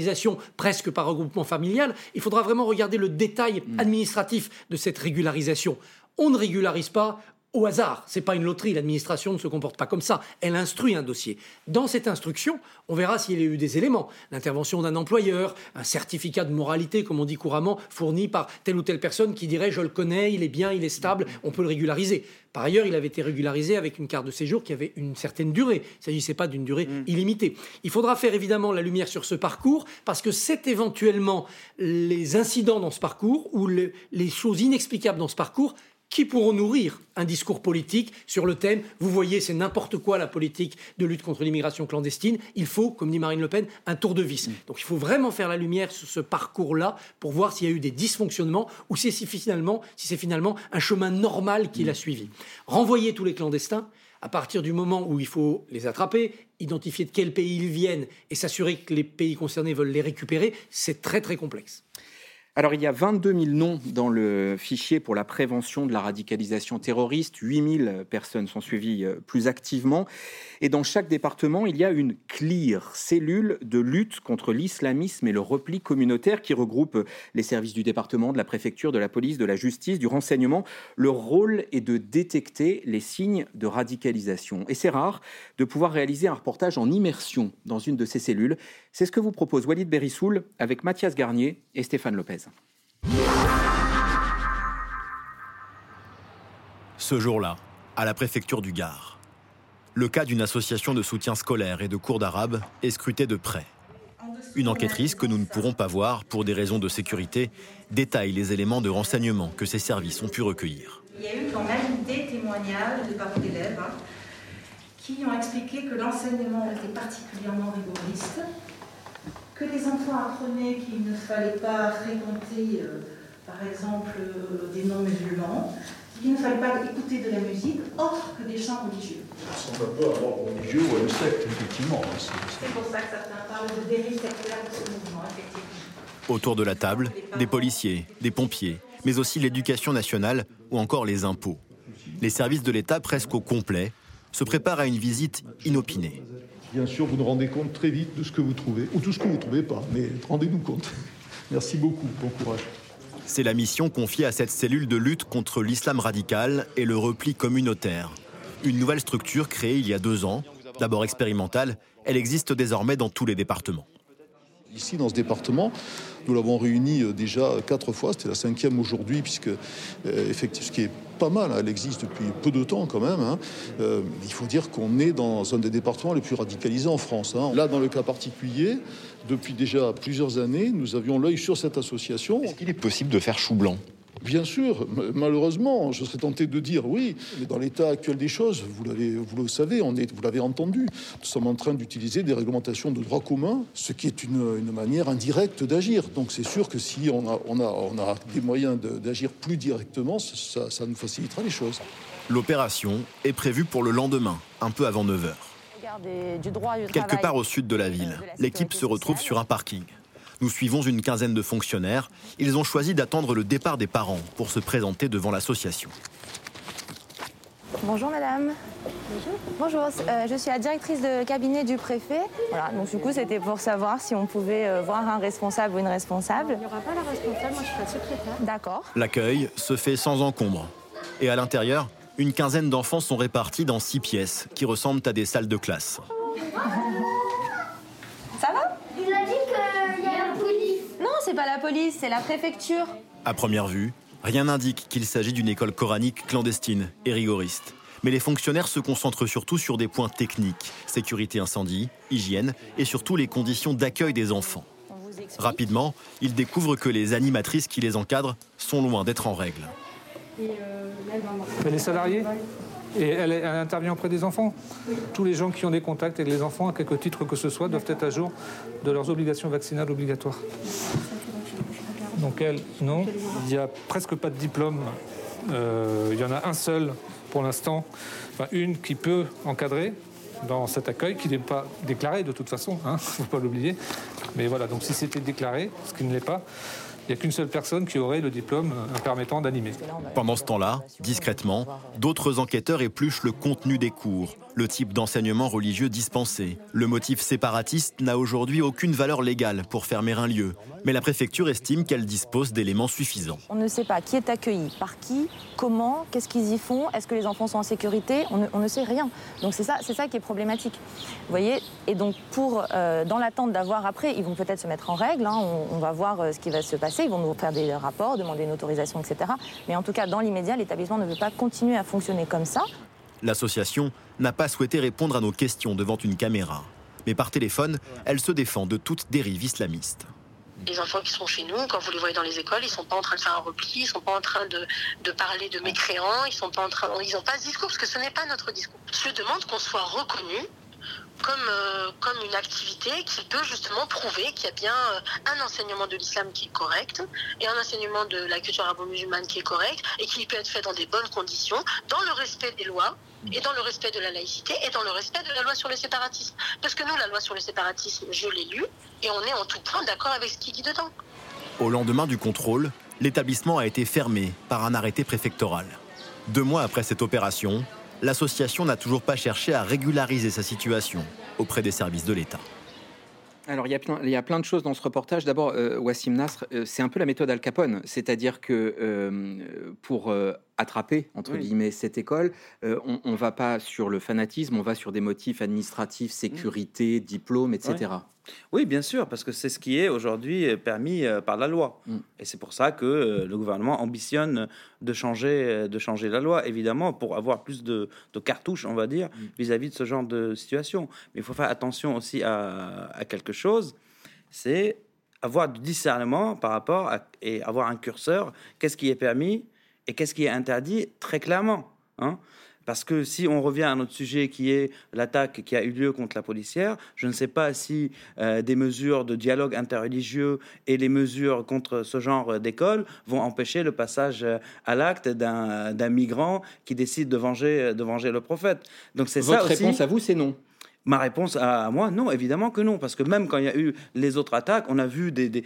régularisation presque par regroupement familial Il faudra vraiment regarder le détail mm. administratif de cette régularisation. On ne régularise pas au hasard. C'est pas une loterie. L'administration ne se comporte pas comme ça. Elle instruit un dossier. Dans cette instruction, on verra s'il y a eu des éléments. L'intervention d'un employeur, un certificat de moralité, comme on dit couramment, fourni par telle ou telle personne qui dirait je le connais, il est bien, il est stable, on peut le régulariser. Par ailleurs, il avait été régularisé avec une carte de séjour qui avait une certaine durée. Il ne s'agissait pas d'une durée mm. illimitée. Il faudra faire évidemment la lumière sur ce parcours parce que c'est éventuellement les incidents dans ce parcours ou les choses inexplicables dans ce parcours qui pourront nourrir un discours politique sur le thème vous voyez, c'est n'importe quoi la politique de lutte contre l'immigration clandestine. Il faut, comme dit Marine Le Pen, un tour de vis. Donc il faut vraiment faire la lumière sur ce parcours-là pour voir s'il y a eu des dysfonctionnements ou si c'est finalement, si finalement un chemin normal qu'il a suivi. Renvoyer tous les clandestins, à partir du moment où il faut les attraper, identifier de quel pays ils viennent et s'assurer que les pays concernés veulent les récupérer, c'est très très complexe. Alors il y a 22 000 noms dans le fichier pour la prévention de la radicalisation terroriste. 8 000 personnes sont suivies euh, plus activement. Et dans chaque département, il y a une CLIR, cellule de lutte contre l'islamisme et le repli communautaire qui regroupe les services du département, de la préfecture, de la police, de la justice, du renseignement. Le rôle est de détecter les signes de radicalisation. Et c'est rare de pouvoir réaliser un reportage en immersion dans une de ces cellules. C'est ce que vous propose Walid Berissoul avec Mathias Garnier et Stéphane Lopez. Ce jour-là, à la préfecture du Gard, le cas d'une association de soutien scolaire et de cours d'arabe est scruté de près. Une enquêtrice que nous ne pourrons pas voir pour des raisons de sécurité détaille les éléments de renseignement que ces services ont pu recueillir. Il y a eu quand même des témoignages de parents d'élèves hein, qui ont expliqué que l'enseignement était particulièrement rigoriste, que les enfants apprenaient qu'il ne fallait pas fréquenter, euh, par exemple, euh, des non-musulmans, qu'il ne fallait pas écouter de la musique autre que des chants religieux. Ça ressemble un peu à un religieux ou à une secte, effectivement. Hein, c'est pour ça que certains parlent de dérive sectaire de ce mouvement, effectivement. Autour de la table, des policiers, des pompiers, mais aussi l'éducation nationale ou encore les impôts. Les services de l'État presque au complet se préparent à une visite inopinée. Bien sûr, vous nous rendez compte très vite de ce que vous trouvez, ou tout ce que vous ne trouvez pas, mais rendez-nous compte. [LAUGHS] Merci beaucoup, bon courage. C'est la mission confiée à cette cellule de lutte contre l'islam radical et le repli communautaire. Une nouvelle structure créée il y a deux ans, d'abord expérimentale, elle existe désormais dans tous les départements. Ici, dans ce département, nous l'avons réuni euh, déjà quatre fois, c'était la cinquième aujourd'hui, puisque, euh, effectivement, ce qui est hein, elle existe depuis peu de temps quand même. Hein. Euh, il faut dire qu'on est dans un des départements les plus radicalisés en France. Hein. Là, dans le cas particulier, depuis déjà plusieurs années, nous avions l'œil sur cette association. Est-ce qu'il est possible de faire chou blanc? Bien sûr, malheureusement, je serais tenté de dire oui, mais dans l'état actuel des choses, vous, l'avez, vous le savez, on est, vous l'avez entendu, nous sommes en train d'utiliser des réglementations de droit commun, ce qui est une, une manière indirecte d'agir. Donc c'est sûr que si on a, on a, on a des moyens d'agir plus directement, ça, ça nous facilitera les choses. L'opération est prévue pour le lendemain, un peu avant 9h. Quelque part au sud de la ville, l'équipe se retrouve sur un parking. Nous suivons une quinzaine de fonctionnaires. Ils ont choisi d'attendre le départ des parents pour se présenter devant l'association. Bonjour madame. Bonjour. Bonjour, euh, je suis la directrice de cabinet du préfet. Voilà, donc du coup c'était pour savoir si on pouvait euh, voir un responsable ou une responsable. Il n'y aura pas la responsable, moi je suis la secrétaire. D'accord. L'accueil se fait sans encombre. Et à l'intérieur, une quinzaine d'enfants sont répartis dans six pièces qui ressemblent à des salles de classe. [LAUGHS] c'est pas la police, c'est la préfecture. À première vue, rien n'indique qu'il s'agit d'une école coranique clandestine et rigoriste. Mais les fonctionnaires se concentrent surtout sur des points techniques, sécurité incendie, hygiène et surtout les conditions d'accueil des enfants. Rapidement, ils découvrent que les animatrices qui les encadrent sont loin d'être en règle. elle est salariée et elle, intervient auprès des enfants. Tous les gens qui ont des contacts avec les enfants, à quelque titre que ce soit, doivent être à jour de leurs obligations vaccinales obligatoires. Donc elle, non. Il n'y a presque pas de diplôme. Euh, il y en a un seul pour l'instant, enfin une qui peut encadrer dans cet accueil, qui n'est pas déclaré de toute façon, il hein, ne [LAUGHS] faut pas l'oublier. Mais voilà, donc si c'était déclaré, ce qui ne l'est pas, il n'y a qu'une seule personne qui aurait le diplôme euh, permettant d'animer. Pendant ce temps-là, discrètement, d'autres enquêteurs épluchent le contenu des cours, le type d'enseignement religieux dispensé. Le motif séparatiste n'a aujourd'hui aucune valeur légale pour fermer un lieu, mais la préfecture estime qu'elle dispose d'éléments suffisants. On ne sait pas qui est accueilli, par qui, comment, qu'est-ce qu'ils y font, est-ce que les enfants sont en sécurité, on ne, sait rien. Donc c'est ça, c'est ça qui est problématique. Vous voyez Et donc pour, euh, dans l'attente d'avoir après, ils vont peut-être se mettre en règle, hein, on, va voir euh, ce qui va se passer, ils vont nous faire des rapports, demander une autorisation, etc. Mais en tout cas, dans l'immédiat, l'établissement ne veut pas continuer à fonctionner comme ça. L'association n'a pas souhaité répondre à nos questions devant une caméra. Mais par téléphone, elle se défend de toute dérive islamiste. Les enfants qui sont chez nous, quand vous les voyez dans les écoles, ils sont pas en train de faire un repli, ils sont pas en train de, de parler de mécréants, ils sont pas en train, ils n'ont pas ce discours parce que ce n'est pas notre discours. Je demande qu'on soit reconnu comme, euh, comme une activité qui peut justement prouver qu'il y a bien euh, un enseignement de l'islam qui est correct et un enseignement de la culture arabo-musulmane qui est correct et qui peut être fait dans des bonnes conditions, dans le respect des lois et dans le respect de la laïcité et dans le respect de la loi sur le séparatisme. Parce que nous, la loi sur le séparatisme, je l'ai lue et on est en tout point d'accord avec ce qu'il dit dedans. Au lendemain du contrôle, l'établissement a été fermé par un arrêté préfectoral. Deux mois après cette opération, l'association n'a toujours pas cherché à régulariser sa situation auprès des services de l'État. Alors, il y, a plein, il y a plein de choses dans ce reportage. D'abord, euh, Wassim Nasr, euh, c'est un peu la méthode Al Capone, c'est-à-dire que euh, pour attraper, entre guillemets, cette école, on ne va pas sur le fanatisme, on va sur des motifs administratifs, sécurité, diplôme, etc. Oui, bien sûr, parce que c'est ce qui est aujourd'hui permis par la loi. Mm. Et c'est pour ça que le gouvernement ambitionne de changer, de changer la loi, évidemment, pour avoir plus de, cartouches, on va dire, mm. vis-à-vis de ce genre de situation. Mais il faut faire attention aussi à, à quelque chose, c'est avoir du discernement par rapport à, et avoir un curseur, qu'est-ce qui est permis? Et qu'est-ce qui est interdit très clairement. Hein parce que si on revient à notre sujet qui est l'attaque qui a eu lieu contre la policière, je ne sais pas si euh, des mesures de dialogue interreligieux et les mesures contre ce genre d'école vont empêcher le passage euh, à l'acte d'un migrant qui décide de venger, de venger le prophète. Donc c'est ça Votre réponse à vous, c'est non. Ma réponse à moi, non, évidemment que non, parce que même quand il y a eu les autres attaques, on a vu des,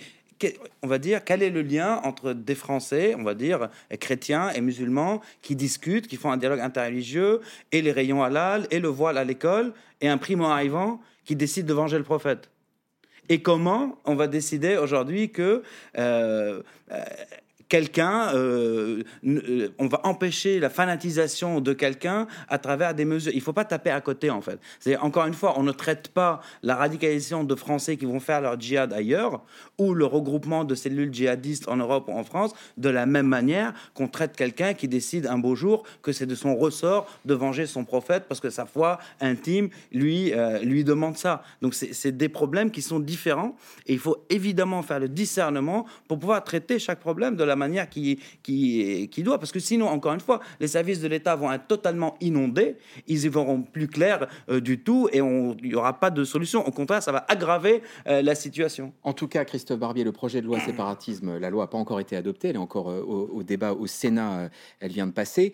on va dire, quel est le lien entre des Français, on va dire, chrétiens et musulmans, qui discutent, qui font un dialogue interreligieux, et les rayons halal, et le voile à l'école, et un primo arrivant qui décide de venger le prophète. Et comment on va décider aujourd'hui que euh, euh, quelqu'un, euh, euh, on va empêcher la fanatisation de quelqu'un à travers des mesures. Il ne faut pas taper à côté, en fait. C'est encore une fois, on ne traite pas la radicalisation de Français qui vont faire leur djihad ailleurs ou le regroupement de cellules djihadistes en Europe ou en France de la même manière qu'on traite quelqu'un qui décide un beau jour que c'est de son ressort de venger son prophète parce que sa foi intime lui, euh, lui demande ça. Donc c'est des problèmes qui sont différents et il faut évidemment faire le discernement pour pouvoir traiter chaque problème de la manière manière qui, qui, qui doit. Parce que sinon, encore une fois, les services de l'État vont être totalement inondés, ils y verront plus clair euh, du tout et il n'y aura pas de solution. Au contraire, ça va aggraver euh, la situation. En tout cas, Christophe Barbier, le projet de loi [COUGHS] séparatisme, la loi n'a pas encore été adoptée, elle est encore euh, au, débat au Sénat, elle vient de passer.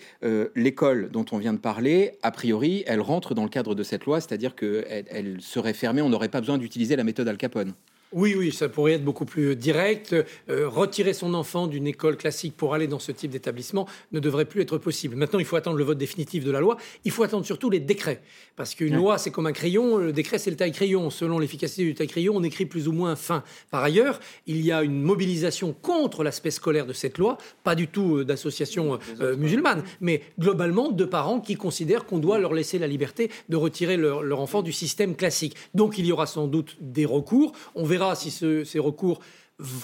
L'école dont on vient de parler, a priori, elle rentre dans le cadre de cette loi, c'est-à-dire qu'elle elle serait fermée, on n'aurait pas besoin d'utiliser la méthode Al Capone. Oui, oui, ça pourrait être beaucoup plus direct. Euh, retirer son enfant d'une école classique pour aller dans ce type d'établissement ne devrait plus être possible. Maintenant, il faut attendre le vote définitif de la loi. Il faut attendre surtout les décrets. Parce qu'une loi, c'est comme un crayon. Le décret, c'est le taille-crayon. Selon l'efficacité du taille-crayon, on écrit plus ou moins fin. Par ailleurs, il y a une mobilisation contre l'aspect scolaire de cette loi, pas du tout euh, d'associations euh, musulmanes, mais globalement de parents qui considèrent qu'on doit leur laisser la liberté de retirer leur, leur enfant du système classique. Donc, il y aura sans doute des recours. On verra si ces recours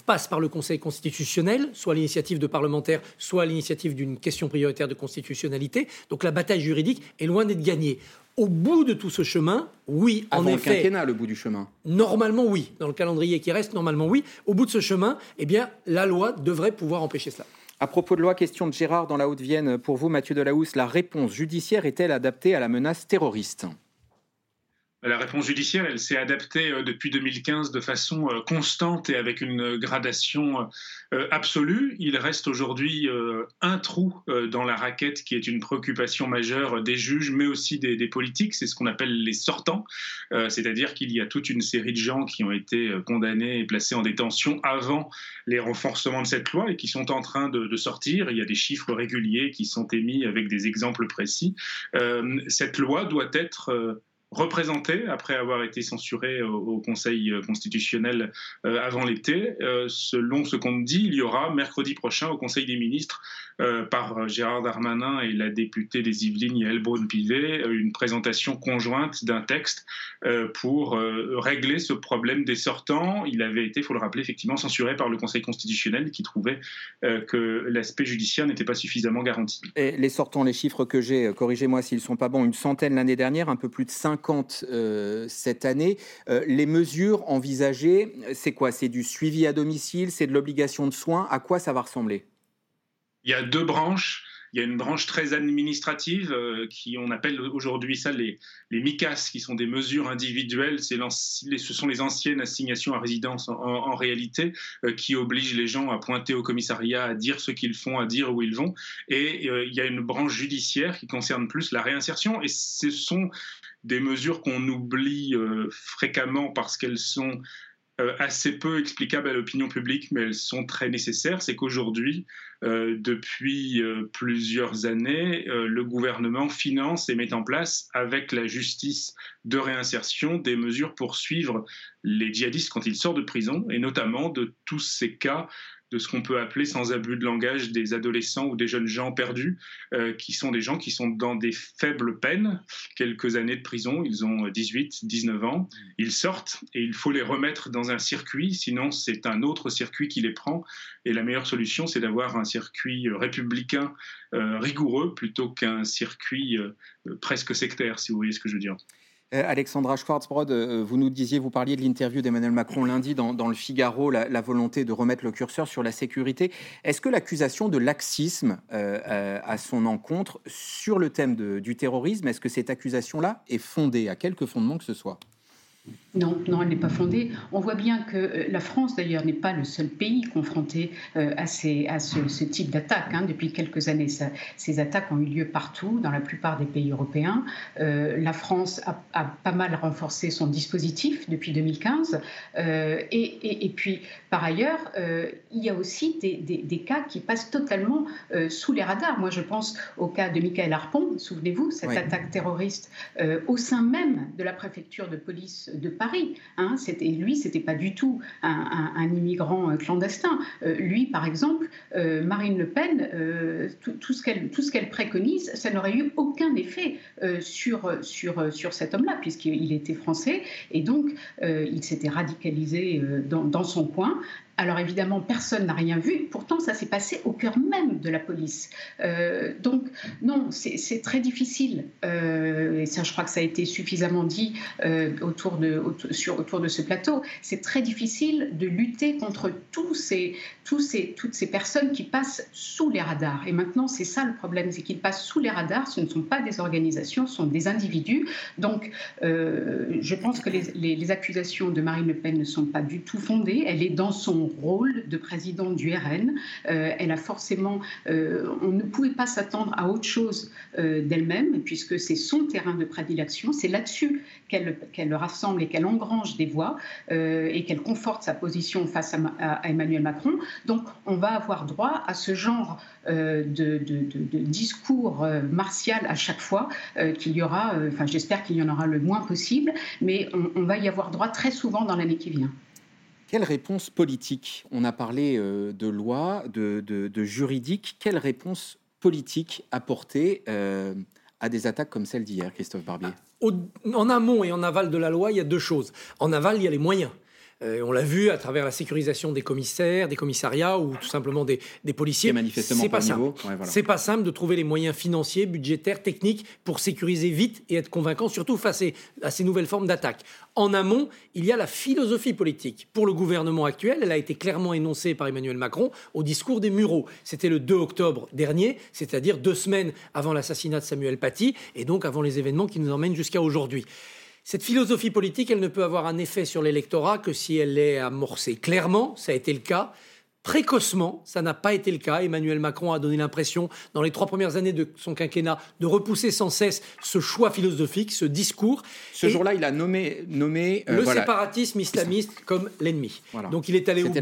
passent par le Conseil constitutionnel, soit l'initiative de parlementaires, soit l'initiative d'une question prioritaire de constitutionnalité. Donc la bataille juridique est loin d'être gagnée. Au bout de tout ce chemin, oui, en effet. le quinquennat, le bout du chemin. Normalement, oui. Dans le calendrier qui reste, normalement, oui. Au bout de ce chemin, eh bien, la loi devrait pouvoir empêcher cela. À propos de loi, question de Gérard dans la Haute-Vienne. Pour vous, Mathieu Delahousse, la réponse judiciaire est-elle adaptée à la menace terroriste? La réponse judiciaire, elle s'est adaptée euh, depuis 2015 de façon euh, constante et avec une gradation euh, absolue. Il reste aujourd'hui un trou dans la raquette qui est une préoccupation majeure des juges, mais aussi des, politiques. C'est ce qu'on appelle les sortants, c'est-à-dire qu'il y a toute une série de gens qui ont été condamnés et placés en détention avant les renforcements de cette loi et qui sont en train de, de sortir. Il y a des chiffres réguliers qui sont émis avec des exemples précis. cette loi doit être représenté après avoir été censuré au, Conseil constitutionnel euh, avant l'été. Euh, selon ce qu'on dit, il y aura mercredi prochain au Conseil des ministres euh, par Gérard Darmanin et la députée des Yvelines Yael Braun-Pivet une présentation conjointe d'un texte pour régler ce problème des sortants. Il avait été, il faut le rappeler, effectivement censuré par le Conseil constitutionnel qui trouvait que l'aspect judiciaire n'était pas suffisamment garanti. Les sortants, les chiffres que j'ai, corrigez-moi s'ils ne sont pas bons, une centaine l'année dernière, un peu plus de 5 euh, cette année. Euh, les mesures envisagées, c'est quoi? C'est du suivi à domicile, c'est de l'obligation de soins? À quoi ça va ressembler? Il y a deux branches. Il y a une branche très administrative euh, qui on appelle aujourd'hui ça les, les MICAS, qui sont des mesures individuelles. Ce sont les anciennes assignations à résidence en, réalité qui obligent les gens à pointer au commissariat, à dire ce qu'ils font, à dire où ils vont. Et il y a une branche judiciaire qui concerne plus la réinsertion. Et ce sont des mesures qu'on oublie euh, fréquemment parce qu'elles sont euh, assez peu explicables à l'opinion publique, mais elles sont très nécessaires. C'est qu'aujourd'hui, euh, depuis euh, plusieurs années, le gouvernement finance et met en place, avec la justice de réinsertion, des mesures pour suivre les djihadistes quand ils sortent de prison, et notamment de tous ces cas de ce qu'on peut appeler, sans abus de langage, des adolescents ou des jeunes gens perdus, euh, qui sont des gens qui sont dans des faibles peines, quelques années de prison, ils ont 18, 19 ans, ils sortent et il faut les remettre dans un circuit, sinon c'est un autre circuit qui les prend. Et la meilleure solution, c'est d'avoir un circuit euh, républicain euh, rigoureux plutôt qu'un circuit presque sectaire, si vous voyez ce que je veux dire. Euh, Alexandra Schwarzbrod, euh, vous nous disiez, vous parliez de l'interview d'Emmanuel Macron lundi dans, le Figaro, la, volonté de remettre le curseur sur la sécurité. Est-ce que l'accusation de laxisme euh, à son encontre sur le thème du terrorisme, est-ce que cette accusation-là est fondée, à quelque fondement que ce soit? Non, non, elle n'est pas fondée. On voit bien que euh, la France, d'ailleurs, n'est pas le seul pays confronté euh, à, ces, à ce, type d'attaque. Hein. Depuis quelques années, ces attaques ont eu lieu partout, dans la plupart des pays européens. Euh, la France a, pas mal renforcé son dispositif depuis 2015. et, puis, par ailleurs, il y a aussi des, cas qui passent totalement sous les radars. Moi, je pense au cas de Michael Harpon, souvenez-vous, cette attaque terroriste au sein même de la préfecture de police de Paris. Hein. C'était, lui, c'était pas du tout un, immigrant euh, clandestin. Euh, lui, par exemple, euh, Marine Le Pen, tout, ce qu'elle, préconise, ça n'aurait eu aucun effet sur, sur, sur cet homme-là, puisqu'il était français et donc il s'était radicalisé dans son coin. Alors évidemment, personne n'a rien vu. Pourtant, ça s'est passé au cœur même de la police. Euh, donc non, c'est très difficile. Euh, et ça, je crois que ça a été suffisamment dit euh, autour, de, sur, autour de ce plateau. C'est très difficile de lutter contre tous ces, tous ces, toutes ces personnes qui passent sous les radars. Et maintenant, c'est ça le problème, c'est qu'ils passent sous les radars. Ce ne sont pas des organisations, ce sont des individus. Donc, je pense que les, les accusations de Marine Le Pen ne sont pas du tout fondées. Elle est dans son rôle de présidente du RN. Euh, elle a forcément, euh, on ne pouvait pas s'attendre à autre chose euh, d'elle-même, puisque c'est son terrain de prédilection. C'est là-dessus qu'elle rassemble et qu'elle engrange des voix et qu'elle conforte sa position face à, Emmanuel Macron. Donc, on va avoir droit à ce genre de, discours martial à chaque fois qu'il y aura, enfin j'espère qu'il y en aura le moins possible, mais on va y avoir droit très souvent dans l'année qui vient. Quelle réponse politique? On a parlé euh, de loi, de, juridique. Quelle réponse politique apporter euh, à des attaques comme celle d'hier, Christophe Barbier? En amont et en aval de la loi, il y a deux choses. En aval, il y a les moyens. Euh, on l'a vu à travers la sécurisation des commissaires, des commissariats ou tout simplement des, policiers. C'est pas simple. C'est pas simple de trouver les moyens financiers, budgétaires, techniques pour sécuriser vite et être convaincant, surtout face à ces nouvelles formes d'attaque. En amont, il y a la philosophie politique. Pour le gouvernement actuel, elle a été clairement énoncée par Emmanuel Macron au discours des Mureaux. C'était le 2 octobre dernier, c'est-à-dire deux semaines avant l'assassinat de Samuel Paty et donc avant les événements qui nous emmènent jusqu'à aujourd'hui. Cette philosophie politique, elle ne peut avoir un effet sur l'électorat que si elle est amorcée. Clairement, ça a été le cas, précocement. Ça n'a pas été le cas. Emmanuel Macron a donné l'impression, dans les trois premières années de son quinquennat, de repousser sans cesse ce choix philosophique, ce discours. Ce jour-là, il a nommé, nommé euh, le séparatisme islamiste comme l'ennemi. Donc il est allé au bout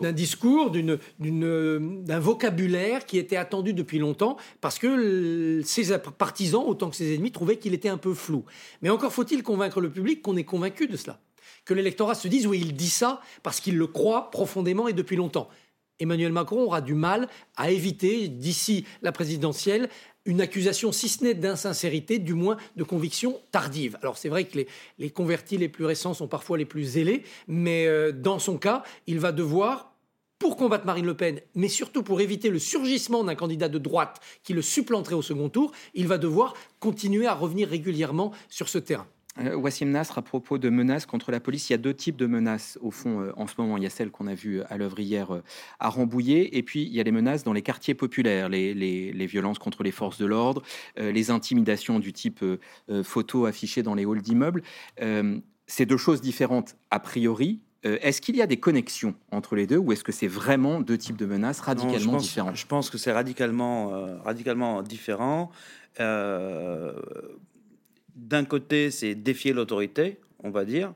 d'un discours, d'un vocabulaire qui était attendu depuis longtemps, parce que ses partisans, autant que ses ennemis, trouvaient qu'il était un peu flou. Mais encore faut-il convaincre le public qu'on est convaincu de cela que l'électorat se dise oui, il dit ça parce qu'il le croit profondément et depuis longtemps. Emmanuel Macron aura du mal à éviter, d'ici la présidentielle, une accusation, si ce n'est d'insincérité, du moins de conviction tardive. Alors c'est vrai que les, convertis les plus récents sont parfois les plus zélés, mais euh, dans son cas, il va devoir pour combattre Marine Le Pen, mais surtout pour éviter le surgissement d'un candidat de droite qui le supplanterait au second tour, il va devoir continuer à revenir régulièrement sur ce terrain. Euh, Wassim Nasr, à propos de menaces contre la police, il y a deux types de menaces au fond euh, en ce moment. Il y a celles qu'on a vues à l'œuvre hier euh, à Rambouillet, et puis il y a les menaces dans les quartiers populaires, les, violences contre les forces de l'ordre, les intimidations du type photo affichées dans les halls d'immeubles. c'est deux choses différentes a priori. est-ce qu'il y a des connexions entre les deux, ou est-ce que c'est vraiment deux types de menaces radicalement différents? Je pense que c'est radicalement, radicalement différent d'un côté, c'est défier l'autorité, on va dire,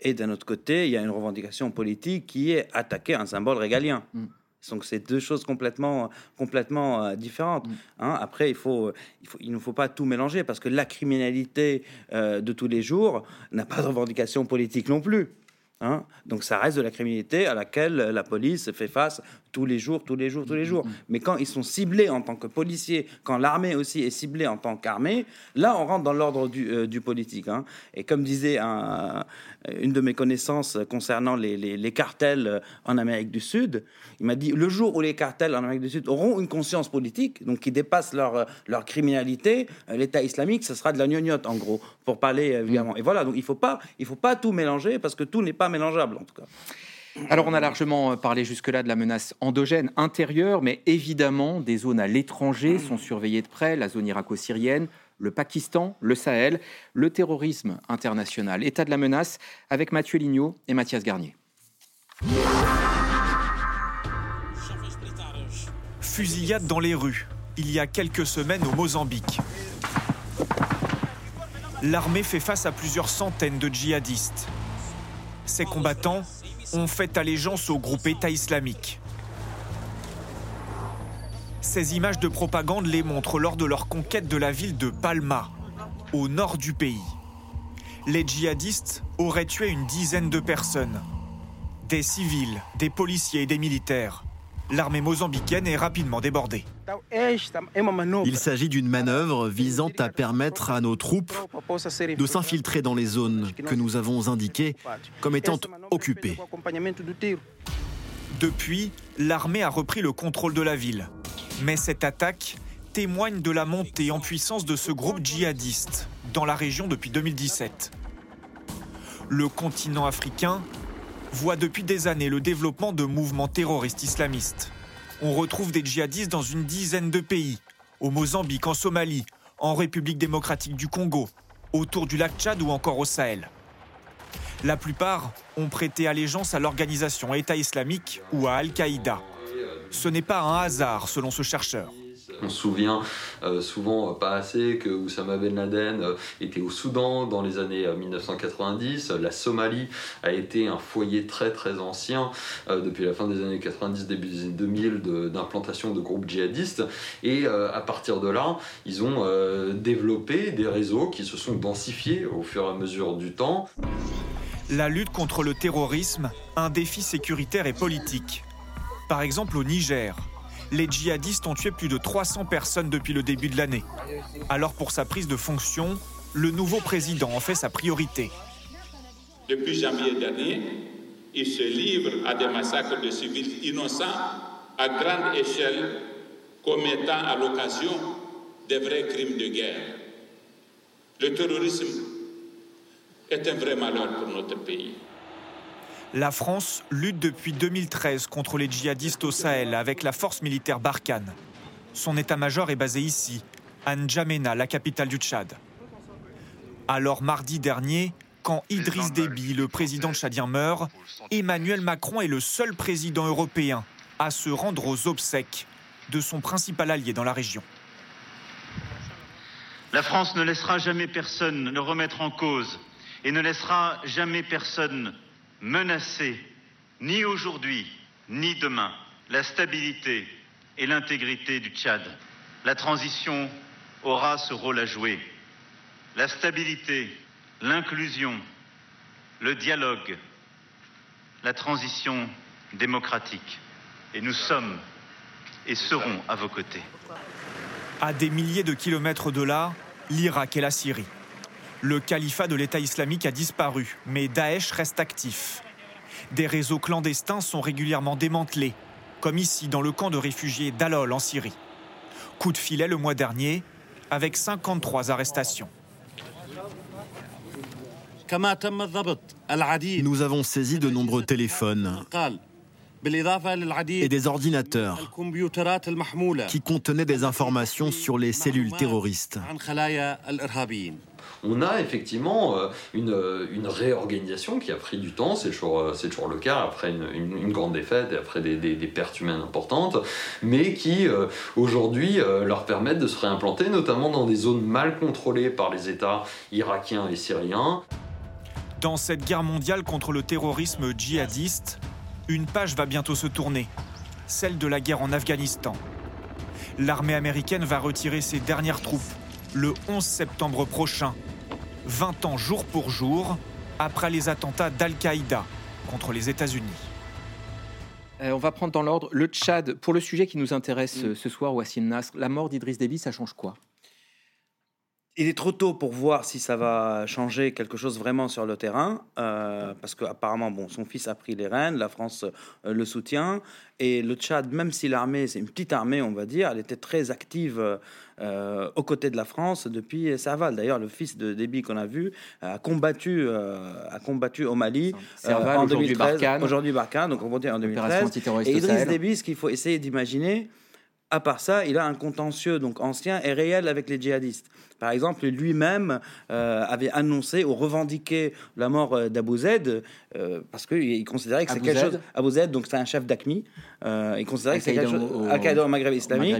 Et d'un autre côté, il y a une revendication politique qui est attaquer un symbole régalien. Mm. Donc c'est deux choses complètement, complètement euh, différentes. Mm. Hein. Après, il, faut, il, faut, il ne faut pas tout mélanger parce que la criminalité euh, de tous les jours n'a pas de revendication politique non plus. Hein. Donc ça reste de la criminalité à laquelle la police fait face tous les jours, tous les jours, tous les jours. Mm-hmm. Mais quand ils sont ciblés en tant que policiers, quand l'armée aussi est ciblée en tant qu'armée, là on rentre dans l'ordre du, euh, politique. Hein. Et comme disait une de mes connaissances concernant les, cartels en Amérique du Sud, il m'a dit le jour où les cartels en Amérique du Sud auront une conscience politique, donc qui dépasse leur, leur criminalité, euh, l'État islamique, ce sera de la gnognotte en gros, pour parler euh, évidemment. Et voilà, donc il ne faut, pas, il faut pas tout mélanger parce que tout n'est pas mélangeable en tout cas. Alors on a largement euh, parlé jusque-là de la menace endogène intérieure, mais évidemment des zones à l'étranger sont surveillées de près, la zone irako-syrienne, le Pakistan, le Sahel, le terrorisme international. État de la menace avec Mathieu Lignot et Mathias Garnier. Fusillade dans les rues, il y a quelques semaines au Mozambique. L'armée fait face à plusieurs centaines de djihadistes. Ces combattants ont fait allégeance au groupe État islamique. Ces images de propagande les montrent lors de leur conquête de la ville de Palma, au nord du pays. Les djihadistes auraient tué une dizaine de personnes. Des civils, des policiers et des militaires. L'armée mozambicaine est rapidement débordée. Il s'agit d'une manœuvre visant à permettre à nos troupes de s'infiltrer dans les zones que nous avons indiquées comme étant occupées. Depuis, l'armée a repris le contrôle de la ville. Mais cette attaque témoigne de la montée en puissance de ce groupe djihadiste dans la région depuis 2017. Le continent africain voit depuis des années le développement de mouvements terroristes islamistes. On retrouve des djihadistes dans une dizaine de pays, au Mozambique, en Somalie, en République démocratique du Congo, autour du lac Tchad ou encore au Sahel. La plupart ont prêté allégeance à l'organisation État islamique ou à Al-Qaïda. Ce n'est pas un hasard selon ce chercheur. On se souvient euh, souvent euh, pas assez que Oussama Ben Laden euh, était au Soudan dans les années 1990. La Somalie a été un foyer très très ancien depuis la fin des années 90, début des années 2000 d'implantation de, groupes djihadistes. Et à partir de là, ils ont développé des réseaux qui se sont densifiés au fur et à mesure du temps. La lutte contre le terrorisme, un défi sécuritaire et politique. Par exemple au Niger, les djihadistes ont tué plus de 300 personnes depuis le début de l'année. Alors pour sa prise de fonction, le nouveau président en fait sa priorité. Depuis janvier dernier, il se livre à des massacres de civils innocents à grande échelle, commettant à l'occasion des vrais crimes de guerre. Le terrorisme est un vrai malheur pour notre pays. La France lutte depuis 2013 contre les djihadistes au Sahel avec la force militaire Barkhane. Son état-major est basé ici, à N'Djamena, la capitale du Tchad. Alors mardi dernier, quand Idriss Déby, le président tchadien, meurt, Emmanuel Macron est le seul président européen à se rendre aux obsèques de son principal allié dans la région. La France ne laissera jamais personne ne remettre en cause et ne laissera jamais personne menacer, ni aujourd'hui, ni demain, la stabilité et l'intégrité du Tchad. La transition aura ce rôle à jouer. La stabilité, l'inclusion, le dialogue, la transition démocratique. Et nous sommes et serons à vos côtés. À des milliers de kilomètres de là, l'Irak et la Syrie. Le califat de l'État islamique a disparu, mais Daesh reste actif. Des réseaux clandestins sont régulièrement démantelés, comme ici dans le camp de réfugiés d'Alol en Syrie. Coup de filet le mois dernier, avec 53 arrestations. Nous avons saisi de nombreux téléphones et des ordinateurs qui contenaient des informations sur les cellules terroristes on a effectivement euh, euh, une, réorganisation qui a pris du temps, c'est toujours, euh, toujours le cas après une, grande défaite et après des, pertes humaines importantes, mais qui aujourd'hui leur permettent de se réimplanter, notamment dans des zones mal contrôlées par les États irakiens et syriens. Dans cette guerre mondiale contre le terrorisme djihadiste, une page va bientôt se tourner, celle de la guerre en Afghanistan. L'armée américaine va retirer ses dernières troupes le 11 septembre prochain, 20 ans jour pour jour après les attentats d'Al-Qaïda contre les États-Unis. Euh, on va prendre dans l'ordre le Tchad. Pour le sujet qui nous intéresse Mm. euh, ce soir, Wassim Nasr, la mort d'Idriss Déby, ça change quoi? Il est trop tôt pour voir si ça va changer quelque chose vraiment sur le terrain, euh, parce qu'apparemment, bon, son fils a pris les rênes, la France euh, le soutient, et le Tchad, même si l'armée, c'est une petite armée, on va dire, elle était très active euh, aux côtés de la France depuis Serval. D'ailleurs, le fils de Déby qu'on a vu a combattu, euh, a combattu au Mali Serval, euh, en aujourd'hui 2013, Barkhane. aujourd'hui Barkhane, donc on va dire en Opération 2013. antiterroriste Et Idriss. Déby, ce qu'il faut essayer d'imaginer, à part ça, il a un contentieux donc ancien et réel avec les djihadistes. Par exemple, lui-même euh, avait annoncé ou revendiqué la mort euh, d'Abou Zaid euh, parce qu'il il considérait que c'est quelque chose. Abou Zaid, donc c'est un chef d'AQMI. Euh, il considérait que c'est quelque chose. Al-Qaïda au Maghreb islamique.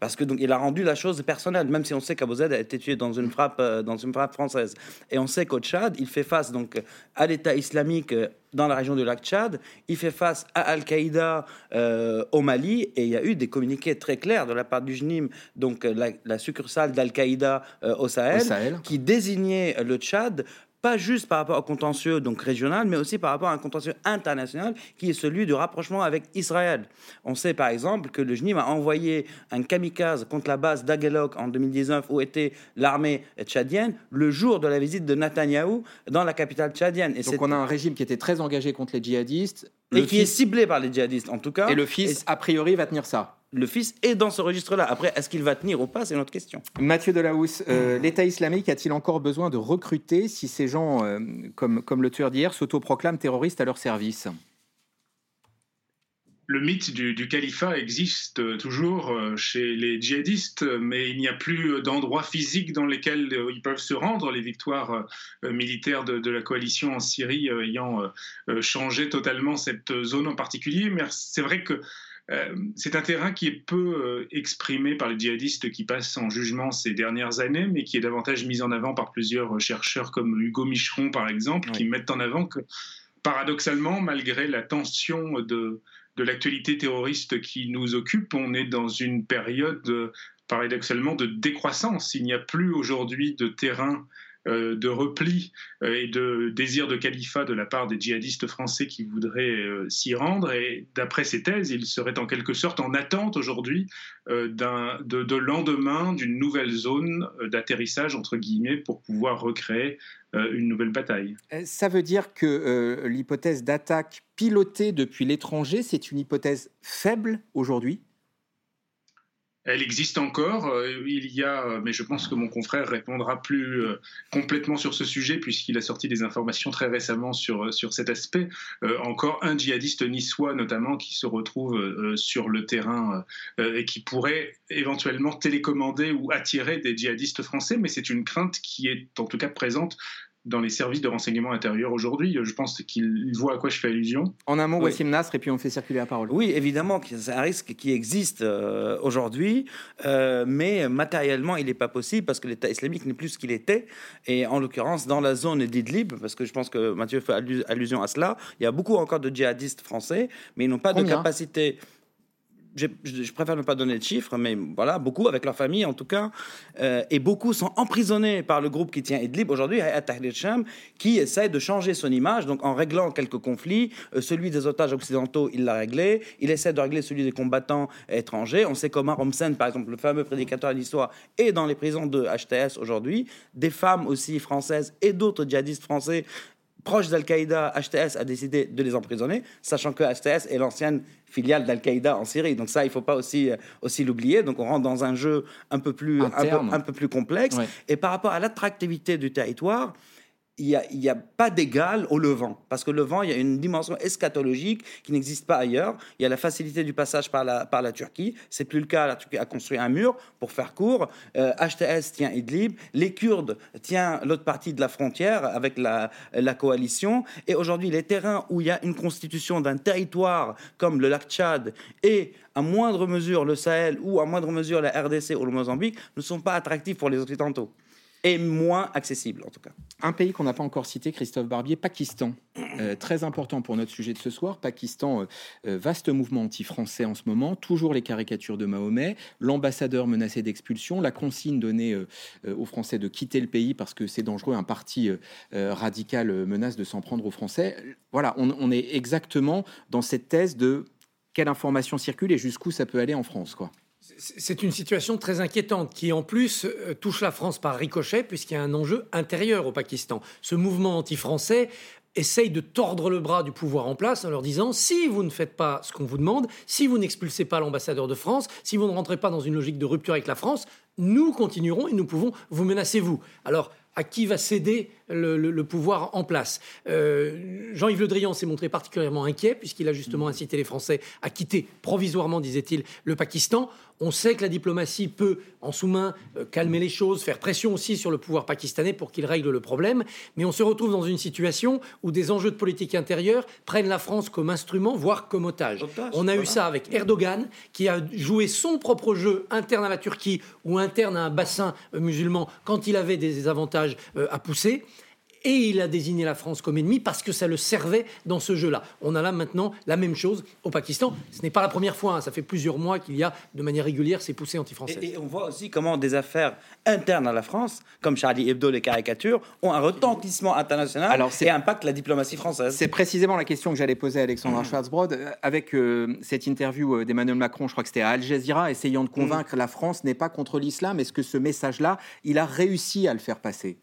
Parce que donc il a rendu la chose personnelle, même si on sait qu'Abou Zaid a été tué dans une frappe, dans une frappe française. Et on sait qu'au Tchad, il fait face donc à l'État islamique dans la région du lac Tchad. Il fait face à Al-Qaïda euh, au Mali. Et il y a eu des communiqués très clairs de la part du JNIM, donc la, la succursale d'Al-Qaïda au Sahel, Au Sahel. qui désignait le Tchad pas juste par rapport au contentieux donc régional, mais aussi par rapport à un contentieux international qui est celui du rapprochement avec Israël. On sait par exemple que le JNIM a envoyé un kamikaze contre la base d'Agelok en 2019 où était l'armée tchadienne le jour de la visite de Netanyahou dans la capitale tchadienne. Et, Donc c'est- on a un régime qui était très engagé contre les djihadistes. et qui est ciblé par les djihadistes en tout cas. Et le fils, a priori, va tenir ça. Le fils est dans ce registre-là. Après, est-ce qu'il va tenir ou pas, c'est une autre question. Mathieu Delahousse, euh, l'État islamique a-t-il encore besoin de recruter si ces gens, euh, comme, comme le tueur d'hier, s'autoproclament terroristes à leur service? Le mythe du, du califat existe toujours euh, chez les djihadistes, mais il n'y a plus d'endroits physiques dans lesquels euh, ils peuvent se rendre. Les victoires militaires de, de la coalition en Syrie ayant changé totalement cette zone en particulier. Mais c'est vrai que euh, c'est un terrain qui est peu euh, exprimé par les djihadistes qui passent en jugement ces dernières années, mais qui est davantage mis en avant par plusieurs chercheurs comme Hugo Micheron, par exemple, qui mettent en avant que, paradoxalement, malgré la tension de, de l'actualité terroriste qui nous occupe, on est dans une période, euh, paradoxalement, de décroissance. Il n'y a plus aujourd'hui de terrain euh, de repli euh, et de désir de califat de la part des djihadistes français qui voudraient euh, s'y rendre. Et d'après ces thèses, ils seraient en quelque sorte en attente aujourd'hui euh, de, de lendemain d'une nouvelle zone euh, d'atterrissage, entre guillemets, pour pouvoir recréer euh, une nouvelle bataille. Euh, Ça veut dire que euh, l'hypothèse d'attaque pilotée depuis l'étranger, c'est une hypothèse faible aujourd'hui? Elle existe encore. euh, Il y a, euh, mais je pense que mon confrère répondra plus euh, complètement sur ce sujet puisqu'il a sorti des informations très récemment sur, sur cet aspect. Encore un djihadiste niçois notamment qui se retrouve sur le terrain et qui pourrait éventuellement télécommander ou attirer des djihadistes français, mais c'est une crainte qui est en tout cas présente dans les services de renseignement intérieur aujourd'hui. Je pense qu'il voit à quoi je fais allusion. En un mot, Oui. Wassim Nasr, et puis on fait circuler la parole. Oui, évidemment, c'est un risque qui existe euh, aujourd'hui, euh, mais matériellement, il n'est pas possible parce que l'État islamique n'est plus ce qu'il était. Et en l'occurrence, dans la zone d'Idlib, parce que je pense que Mathieu fait allu- allusion à cela, il y a beaucoup encore de djihadistes français, mais ils n'ont pas de capacité. Je, préfère ne pas donner de chiffres, mais voilà, beaucoup avec leur famille en tout cas, Euh, et beaucoup sont emprisonnés par le groupe qui tient Idlib aujourd'hui, Hayat Tahrir qui essaie de changer son image, donc en réglant quelques conflits. Euh, celui des otages occidentaux, il l'a réglé. Il essaie de régler celui des combattants étrangers. On sait qu'Omar Homsen, par exemple, le fameux prédicateur de l'histoire, est dans les prisons de HTS aujourd'hui. Des femmes aussi françaises et d'autres djihadistes français proches d'Al-Qaïda, HTS a décidé de les emprisonner, sachant que HTS est l'ancienne filiale d'Al-Qaïda en Syrie. Donc ça, il ne faut pas aussi, euh, aussi l'oublier. Donc on rentre dans un jeu un peu plus, un peu, Interne. un peu plus complexe. Ouais. Et par rapport à l'attractivité du territoire, il n'y a, a pas d'égal au Levant. Parce que le Levant, il y a une dimension eschatologique qui n'existe pas ailleurs. Il y a la facilité du passage par la, par la Turquie. C'est plus le cas. La Turquie a construit un mur, pour faire court. Euh, HTS tient Idlib. Les Kurdes tiennent l'autre partie de la frontière avec la, la coalition. Et aujourd'hui, les terrains où il y a une constitution d'un territoire comme le lac Tchad et à moindre mesure le Sahel ou à moindre mesure la RDC ou le Mozambique ne sont pas attractifs pour les Occidentaux. Et moins accessible en tout cas. Un pays qu'on n'a pas encore cité, Christophe Barbier, Pakistan. Euh, très important pour notre sujet de ce soir. Pakistan, euh, euh, vaste mouvement anti-français en ce moment, toujours les caricatures de Mahomet, l'ambassadeur menacé d'expulsion, la consigne donnée aux Français de quitter le pays parce que c'est dangereux, un parti radical menace de s'en prendre aux Français. Voilà, on, on, est exactement dans cette thèse de quelle information circule et jusqu'où ça peut aller en France. quoi. C'est une situation très inquiétante qui, en plus, euh, touche la France par ricochet, puisqu'il y a un enjeu intérieur au Pakistan. Ce mouvement anti-français essaye de tordre le bras du pouvoir en place en leur disant si vous ne faites pas ce qu'on vous demande, si vous n'expulsez pas l'ambassadeur de France, si vous ne rentrez pas dans une logique de rupture avec la France, nous continuerons et nous pouvons vous menacer vous. Alors, à qui va céder le, pouvoir en place. Euh, Jean-Yves Le Drian s'est montré particulièrement inquiet puisqu'il a justement incité les Français à quitter provisoirement, disait-il, le Pakistan. On sait que la diplomatie peut, en sous-main, euh, calmer les choses, faire pression aussi sur le pouvoir pakistanais pour qu'il règle le problème. Mais on se retrouve dans une situation où des enjeux de politique intérieure prennent la France comme instrument, voire comme otage. on a eu ça avec Erdogan, qui a joué son propre jeu interne à la Turquie ou interne à un bassin euh, musulman quand il avait des avantages à pousser et il a désigné la France comme ennemi parce que ça le servait dans ce jeu-là. On a là maintenant la même chose au Pakistan. Ce n'est pas la première fois, hein. ça fait plusieurs mois qu'il y a de manière régulière ces poussées anti-françaises. Et, on voit aussi comment des affaires internes à la France, comme Charlie Hebdo, les caricatures, ont un retentissement international Alors, et impactent la diplomatie française. C'est précisément la question que j'allais poser à Alexandra mmh. Schwarzbrod. Euh, avec euh, cette interview euh, d'Emmanuel Macron, je crois que c'était à Al Jazeera, essayant de convaincre mmh. la France n'est pas contre l'islam. Est-ce que ce message-là, il a réussi à le faire passer?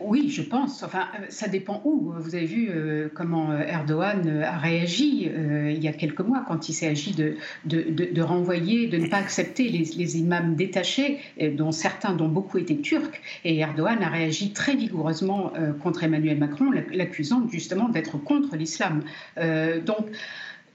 Oui, je pense. Enfin, euh, ça dépend où. Vous avez vu euh, comment euh, Erdogan a réagi il y a quelques mois quand il s'est agi de, de, renvoyer, de ne pas accepter les, imams détachés, dont certains, dont beaucoup étaient turcs. Et Erdogan a réagi très vigoureusement contre Emmanuel Macron, l'accusant justement d'être contre l'islam. donc,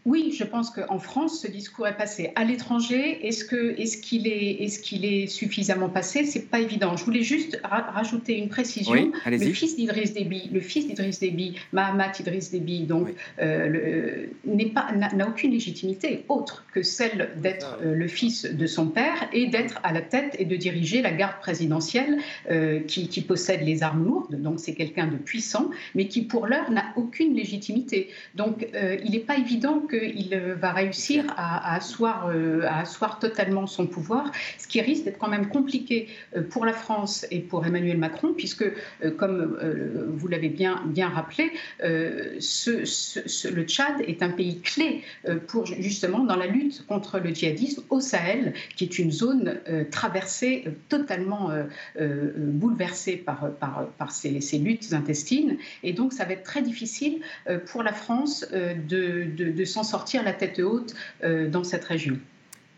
oui, je pense qu'en France, ce discours est passé. À l'étranger, est-ce qu'il est, est, qu'il est, suffisamment passé? C'est pas évident. Je voulais juste rajouter une précision. le fils d'Idriss Déby, le fils d'Idriss Déby, Mahamat Idriss Déby, donc euh, n'a aucune légitimité autre que celle d'être euh, le fils de son père et d'être à la tête et de diriger la garde présidentielle euh, qui, qui, possède les armes lourdes. Donc c'est quelqu'un de puissant, mais qui pour l'heure n'a aucune légitimité. Donc il n'est pas évident que il va réussir à, asseoir, euh, à, asseoir, totalement son pouvoir, ce qui risque d'être quand même compliqué euh, pour la France et pour Emmanuel Macron, puisque, euh, comme vous l'avez bien, bien rappelé, ce, le Tchad est un pays clé pour justement dans la lutte contre le djihadisme au Sahel, qui est une zone traversée, totalement bouleversée par, par, par ces, ces, luttes intestines. Et donc, ça va être très difficile pour la France de, de, de s'en sortir la tête haute euh, dans cette région.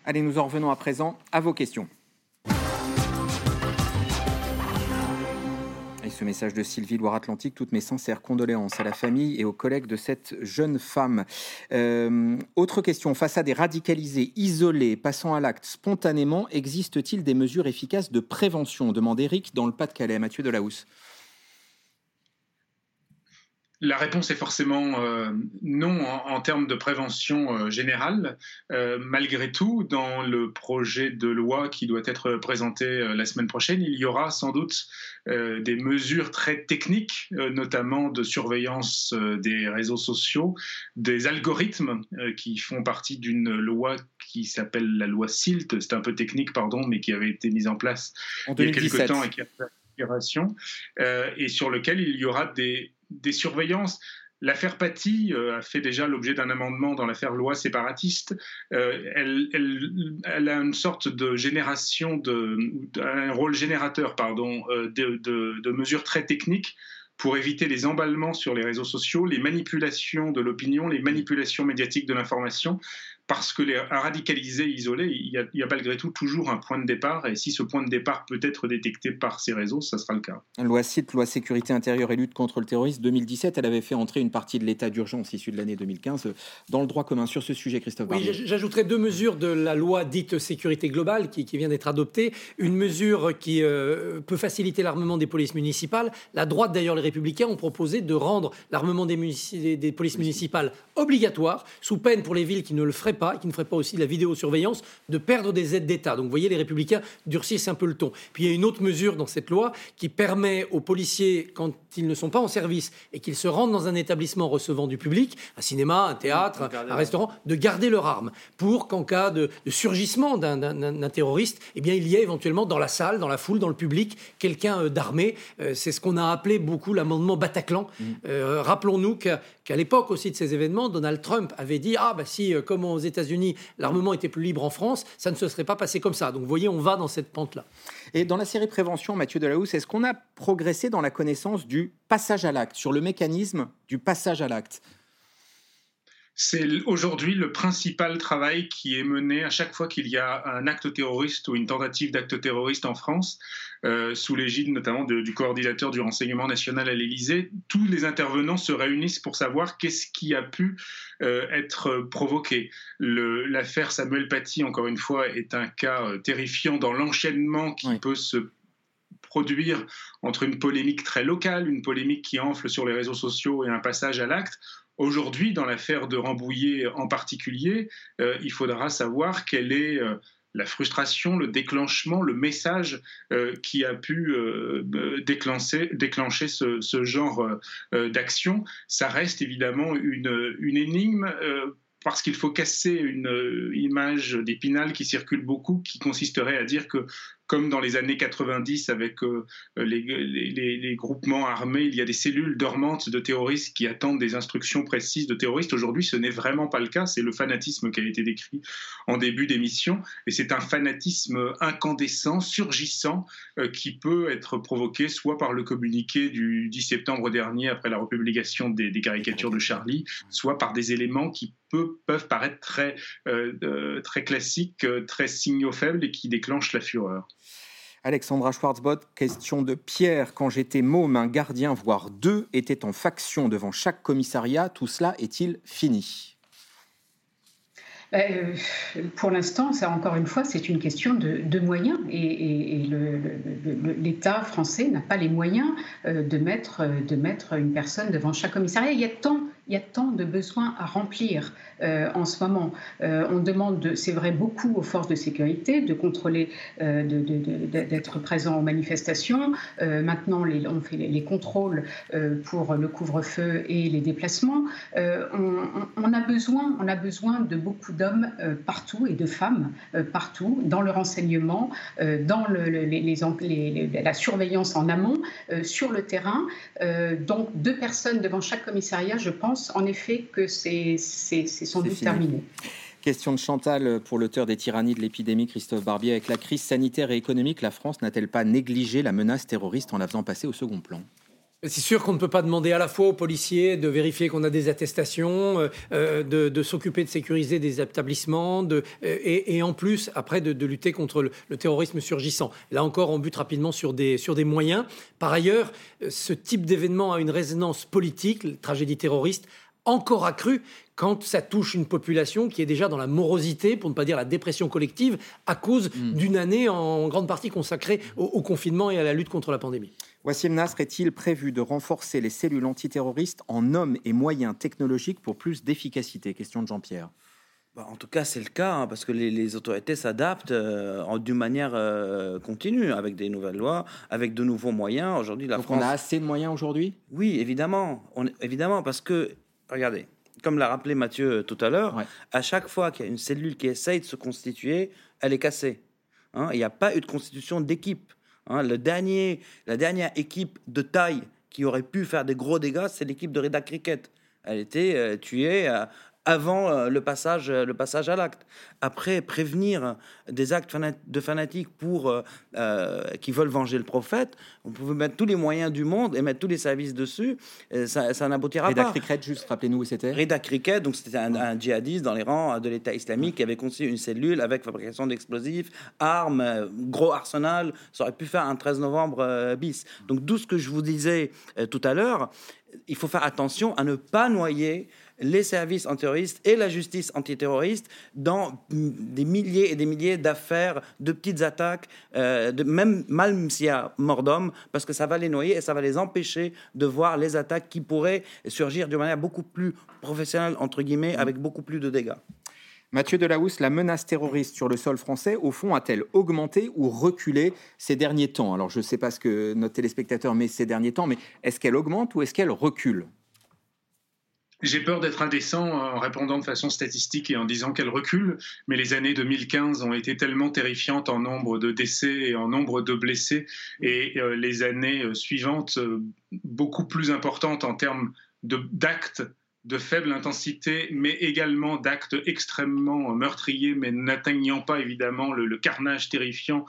Allez, nous en revenons à présent à vos questions. Et ce message de Sylvie Loire-Atlantique, toutes mes sincères condoléances à la famille et aux collègues de cette jeune femme. Euh, autre question, face à des radicalisés isolés, passant à l'acte spontanément, existe-t-il des mesures efficaces de prévention? demande Eric dans le Pas-de-Calais, Mathieu Delahousse. La réponse est forcément euh, non en, termes de prévention euh, générale. Euh, malgré tout, dans le projet de loi qui doit être présenté la semaine prochaine, il y aura sans doute des mesures très techniques, notamment de surveillance des réseaux sociaux, des algorithmes qui font partie d'une loi qui s'appelle la loi SILT. C'est un peu technique, pardon, mais qui avait été mise en place il y a quelques temps et qui a fait et sur lequel il y aura des des surveillances. L'affaire Paty euh, a fait déjà l'objet d'un amendement dans l'affaire loi séparatiste. Euh, elle, a une sorte de génération, de, un rôle générateur, pardon, euh, de, mesures très techniques pour éviter les emballements sur les réseaux sociaux, les manipulations de l'opinion, les manipulations médiatiques de l'information parce que les radicalisés isolés, il y, a, il y, a, malgré tout toujours un point de départ, et si ce point de départ peut être détecté par ces réseaux, ça sera le cas. Loi CIT, loi sécurité intérieure et lutte contre le terrorisme 2017, elle avait fait entrer une partie de l'état d'urgence issu de l'année 2015 dans le droit commun sur ce sujet, Christophe. Oui, j'ajouterais deux mesures de la loi dite sécurité globale qui, qui vient d'être adoptée. Une mesure qui euh, peut faciliter l'armement des polices municipales. La droite, d'ailleurs, les républicains ont proposé de rendre l'armement des, des, polices municipales obligatoire, sous peine pour les villes qui ne le feraient pas, et qui ne ferait pas aussi de la vidéosurveillance, de perdre des aides d'État. Donc vous voyez, les républicains durcissent un peu le ton. Puis il y a une autre mesure dans cette loi qui permet aux policiers, quand ils ne sont pas en service et qu'ils se rendent dans un établissement recevant du public, un cinéma, un théâtre, un restaurant, de garder leur arme pour qu'en cas de, surgissement d'un terroriste, eh bien, il y ait éventuellement dans la salle, dans la foule, dans le public, quelqu'un euh, d'armé. Euh, c'est ce qu'on a appelé beaucoup l'amendement Bataclan. Mm. Euh, rappelons-nous qu'à l'époque aussi de ces événements, Donald Trump avait dit Ah, bah si, comme aux États-Unis, l'armement était plus libre en France, ça ne se serait pas passé comme ça. Donc, vous voyez, on va dans cette pente-là. Et dans la série Prévention, Mathieu Delahousse, est-ce qu'on a progressé dans la connaissance du passage à l'acte, sur le mécanisme du passage à l'acte? C'est aujourd'hui le principal travail qui est mené à chaque fois qu'il y a un acte terroriste ou une tentative d'acte terroriste en France, euh, sous l'égide notamment du coordinateur du renseignement national à l'Élysée. Tous les intervenants se réunissent pour savoir qu'est-ce qui a pu euh, être provoqué. L'affaire Samuel Paty, encore une fois, est un cas euh, terrifiant dans l'enchaînement qui peut se produire entre une polémique très locale, une polémique qui enfle sur les réseaux sociaux et un passage à l'acte. Aujourd'hui, dans l'affaire de Rambouillet en particulier, euh, il faudra savoir quelle est euh, la frustration, le déclenchement, le message euh, qui a pu déclencher, ce genre d'action. Ça reste évidemment une, une énigme parce qu'il faut casser une image d'Épinal qui circule beaucoup, qui consisterait à dire que comme dans les années 90 avec euh, les, groupements armés, il y a des cellules dormantes de terroristes qui attendent des instructions précises de terroristes. Aujourd'hui, ce n'est vraiment pas le cas. C'est le fanatisme qui a été décrit en début d'émission. Et c'est un fanatisme incandescent, surgissant, euh, qui peut être provoqué soit par le communiqué du 10 septembre dernier après la republication des, caricatures de Charlie, soit par des éléments qui peuvent paraître très, euh, très classiques, très signaux faibles et qui déclenchent la fureur. Alexandra Schwarzbott, question de Pierre. Quand j'étais môme, un gardien, voire deux, étaient en faction devant chaque commissariat. Tout cela est-il fini? Euh, pour l'instant, ça encore une fois, c'est une question de, moyens et, l'État français n'a pas les moyens euh, de mettre, de mettre une personne devant chaque commissariat. Il y a tant il y a tant de besoins à remplir euh, en ce moment. Euh, on demande, c'est vrai, beaucoup aux forces de sécurité de contrôler, euh, d'être présents aux manifestations. maintenant, on fait les, contrôles pour le couvre-feu et les déplacements. On, a besoin, on a besoin de beaucoup d'hommes partout et de femmes partout, dans le renseignement, dans la surveillance en amont, sur le terrain. donc, deux personnes devant chaque commissariat, je pense, en effet que c'est sans doute terminé. Question de Chantal pour l'auteur des tyrannies de l'épidémie, Christophe Barbier. Avec la crise sanitaire et économique, la France n'a-t-elle pas négligé la menace terroriste en la faisant passer au second plan? C'est sûr qu'on ne peut pas demander à la fois aux policiers de vérifier qu'on a des attestations, euh, euh, de, s'occuper de sécuriser des établissements, de, euh, et, en plus, après, de, lutter contre le, le, terrorisme surgissant. Là encore, on bute rapidement sur des, sur des moyens. Par ailleurs, ce type d'événement a une résonance politique, la tragédie terroriste, encore accru quand ça touche une population qui est déjà dans la morosité, pour ne pas dire la dépression collective, à cause mm. d'une année en grande partie consacrée au, confinement et à la lutte contre la pandémie. Wassim Nasr est-il prévu de renforcer les cellules antiterroristes en hommes et moyens technologiques pour plus d'efficacité? Question de Jean-Pierre. Bah, en tout cas, c'est le cas, hein, parce que les, autorités s'adaptent euh, d'une manière euh, continue, avec des nouvelles lois, avec de nouveaux moyens. Aujourd'hui, la France... on a assez de moyens aujourd'hui? Oui, évidemment. On, évidemment, parce que regardez, comme l'a rappelé Mathieu euh, tout à l'heure, à chaque fois qu'il y a une cellule qui essaye de se constituer, elle est cassée. Hein. Il n'y a pas eu de constitution d'équipe. Hein. Le dernier, la dernière équipe de taille qui aurait pu faire des gros dégâts, c'est l'équipe de Reda Cricket. Elle était euh, tuée à, avant euh, le passage, euh, le passage à l'acte. Après, prévenir des actes de fanatiques pour, euh, qui veulent venger le prophète, on pouvait mettre tous les moyens du monde et mettre tous les services dessus, ça, ça n'aboutira pas. Reda Cricket, juste rappelez-nous où c'était. Reda Cricket, donc c'était un, djihadiste dans les rangs de l'État islamique qui avait conçu une cellule avec fabrication d'explosifs, armes, gros arsenal. Ça aurait pu faire un 13 novembre bis. Donc d'où ce que je vous disais tout à l'heure, il faut faire attention à ne pas noyer les services antiterroristes et la justice antiterroriste dans des milliers et des milliers d'affaires, de petites attaques, euh, de, même mal s'il y a mort d'homme, parce que ça va les noyer et ça va les empêcher de voir les attaques qui pourraient surgir de manière beaucoup plus professionnelle, entre guillemets, avec beaucoup plus de dégâts. Mathieu Delahousse, la menace terroriste sur le sol français, au fond, a-t-elle augmenté ou reculé ces derniers temps? Alors, je ne sais pas ce que notre téléspectateur met ces derniers temps, mais est-ce qu'elle augmente ou est-ce qu'elle recule? J'ai peur d'être indécent en répondant de façon statistique et en disant qu'elle recule, mais les années 2015 ont été tellement terrifiantes en nombre de décès et en nombre de blessés, et euh, les années euh, suivantes euh, beaucoup plus importantes en termes d'actes de faible intensité, mais également d'actes extrêmement meurtriers, mais n'atteignant pas évidemment le, carnage terrifiant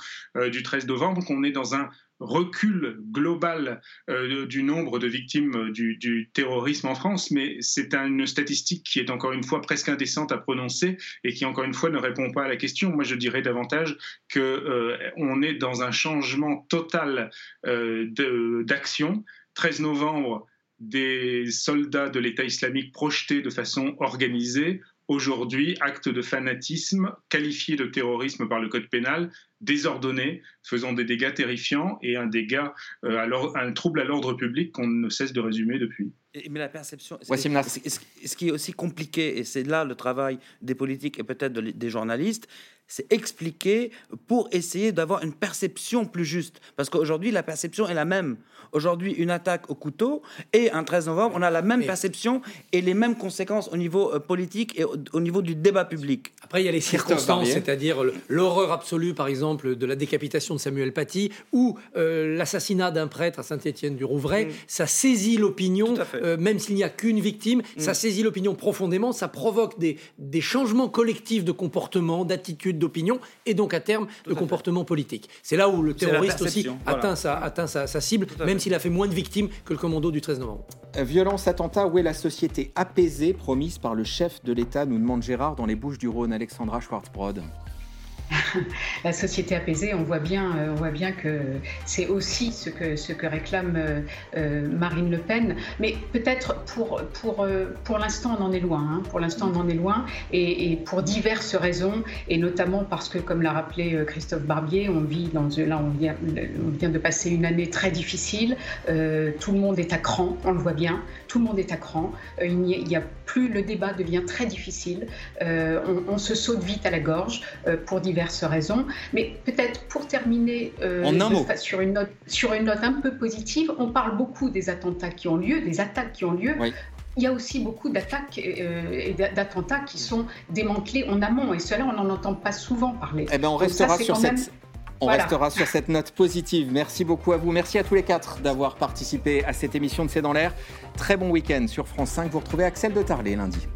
du 13 novembre, qu'on est dans un recul global euh, du nombre de victimes du, terrorisme en France, mais c'est une statistique qui est encore une fois presque indécente à prononcer et qui encore une fois ne répond pas à la question. Moi, je dirais davantage que euh, est dans un changement total euh, d'action. 13 novembre, des soldats de l'État islamique projetés de façon organisée aujourd'hui acte de fanatisme qualifié de terrorisme par le code pénal, désordonné, faisant des dégâts terrifiants et un dégât, euh, un trouble à l'ordre public qu'on ne cesse de résumer depuis. Mais la perception, ce qui est aussi compliqué, et c'est là le travail des politiques et peut-être des journalistes, c'est expliquer pour essayer d'avoir une perception plus juste. Parce qu'aujourd'hui, la perception est la même. Aujourd'hui, une attaque au couteau et un 13 novembre, on a la même perception et les mêmes conséquences au niveau euh, politique et au, niveau du débat public. Après, il y a les circonstances, c'est-à-dire l'horreur absolue, par exemple, de la décapitation de Samuel Paty ou euh, l'assassinat d'un prêtre à Saint-Étienne-du-Rouvray. Mm. Ça saisit l'opinion, euh, même s'il n'y a qu'une victime, mm. ça saisit l'opinion profondément, ça provoque des, des changements collectifs de comportement, d'attitude, d'opinion et donc à terme de comportement politique. C'est là où le terroriste aussi atteint, sa, atteint sa, cible, même s'il a fait moins de victimes que le commando du 13 novembre. Violence, attentat, où est la société apaisée promise par le chef de l'État, nous demande Gérard dans les Bouches du Rhône, Alexandra Schwartzbrod [LAUGHS] la société apaisée, on voit bien, euh, on voit bien que c'est aussi ce que, ce que réclame euh, euh, Marine Le Pen. Mais peut-être pour, pour, pour l'instant, on en est loin. Hein. Pour l'instant, on en est loin. Et, pour diverses raisons, et notamment parce que, comme l'a rappelé Christophe Barbier, on vit dans. Là, on vient, on vient de passer une année très difficile. tout le monde est à cran, on le voit bien. Tout le monde est à cran. il n'y a, plus. Le débat devient très difficile. On, on, se saute vite à la gorge pour diverses raisons. Mais peut-être pour terminer euh, sur, une note, sur une note un peu positive, on parle beaucoup des attentats qui ont lieu, des attaques qui ont lieu. Il y a aussi beaucoup d'attaques euh, et d'attentats qui sont démantelés en amont, et cela, on n'en entend pas souvent parler. Eh ben, on restera sur cette... On restera sur cette note positive. Merci beaucoup à vous. Merci à tous les quatre d'avoir participé à cette émission de C'est dans l'air. Très bon week-end sur France 5. Vous retrouvez Axel de Tarlet lundi.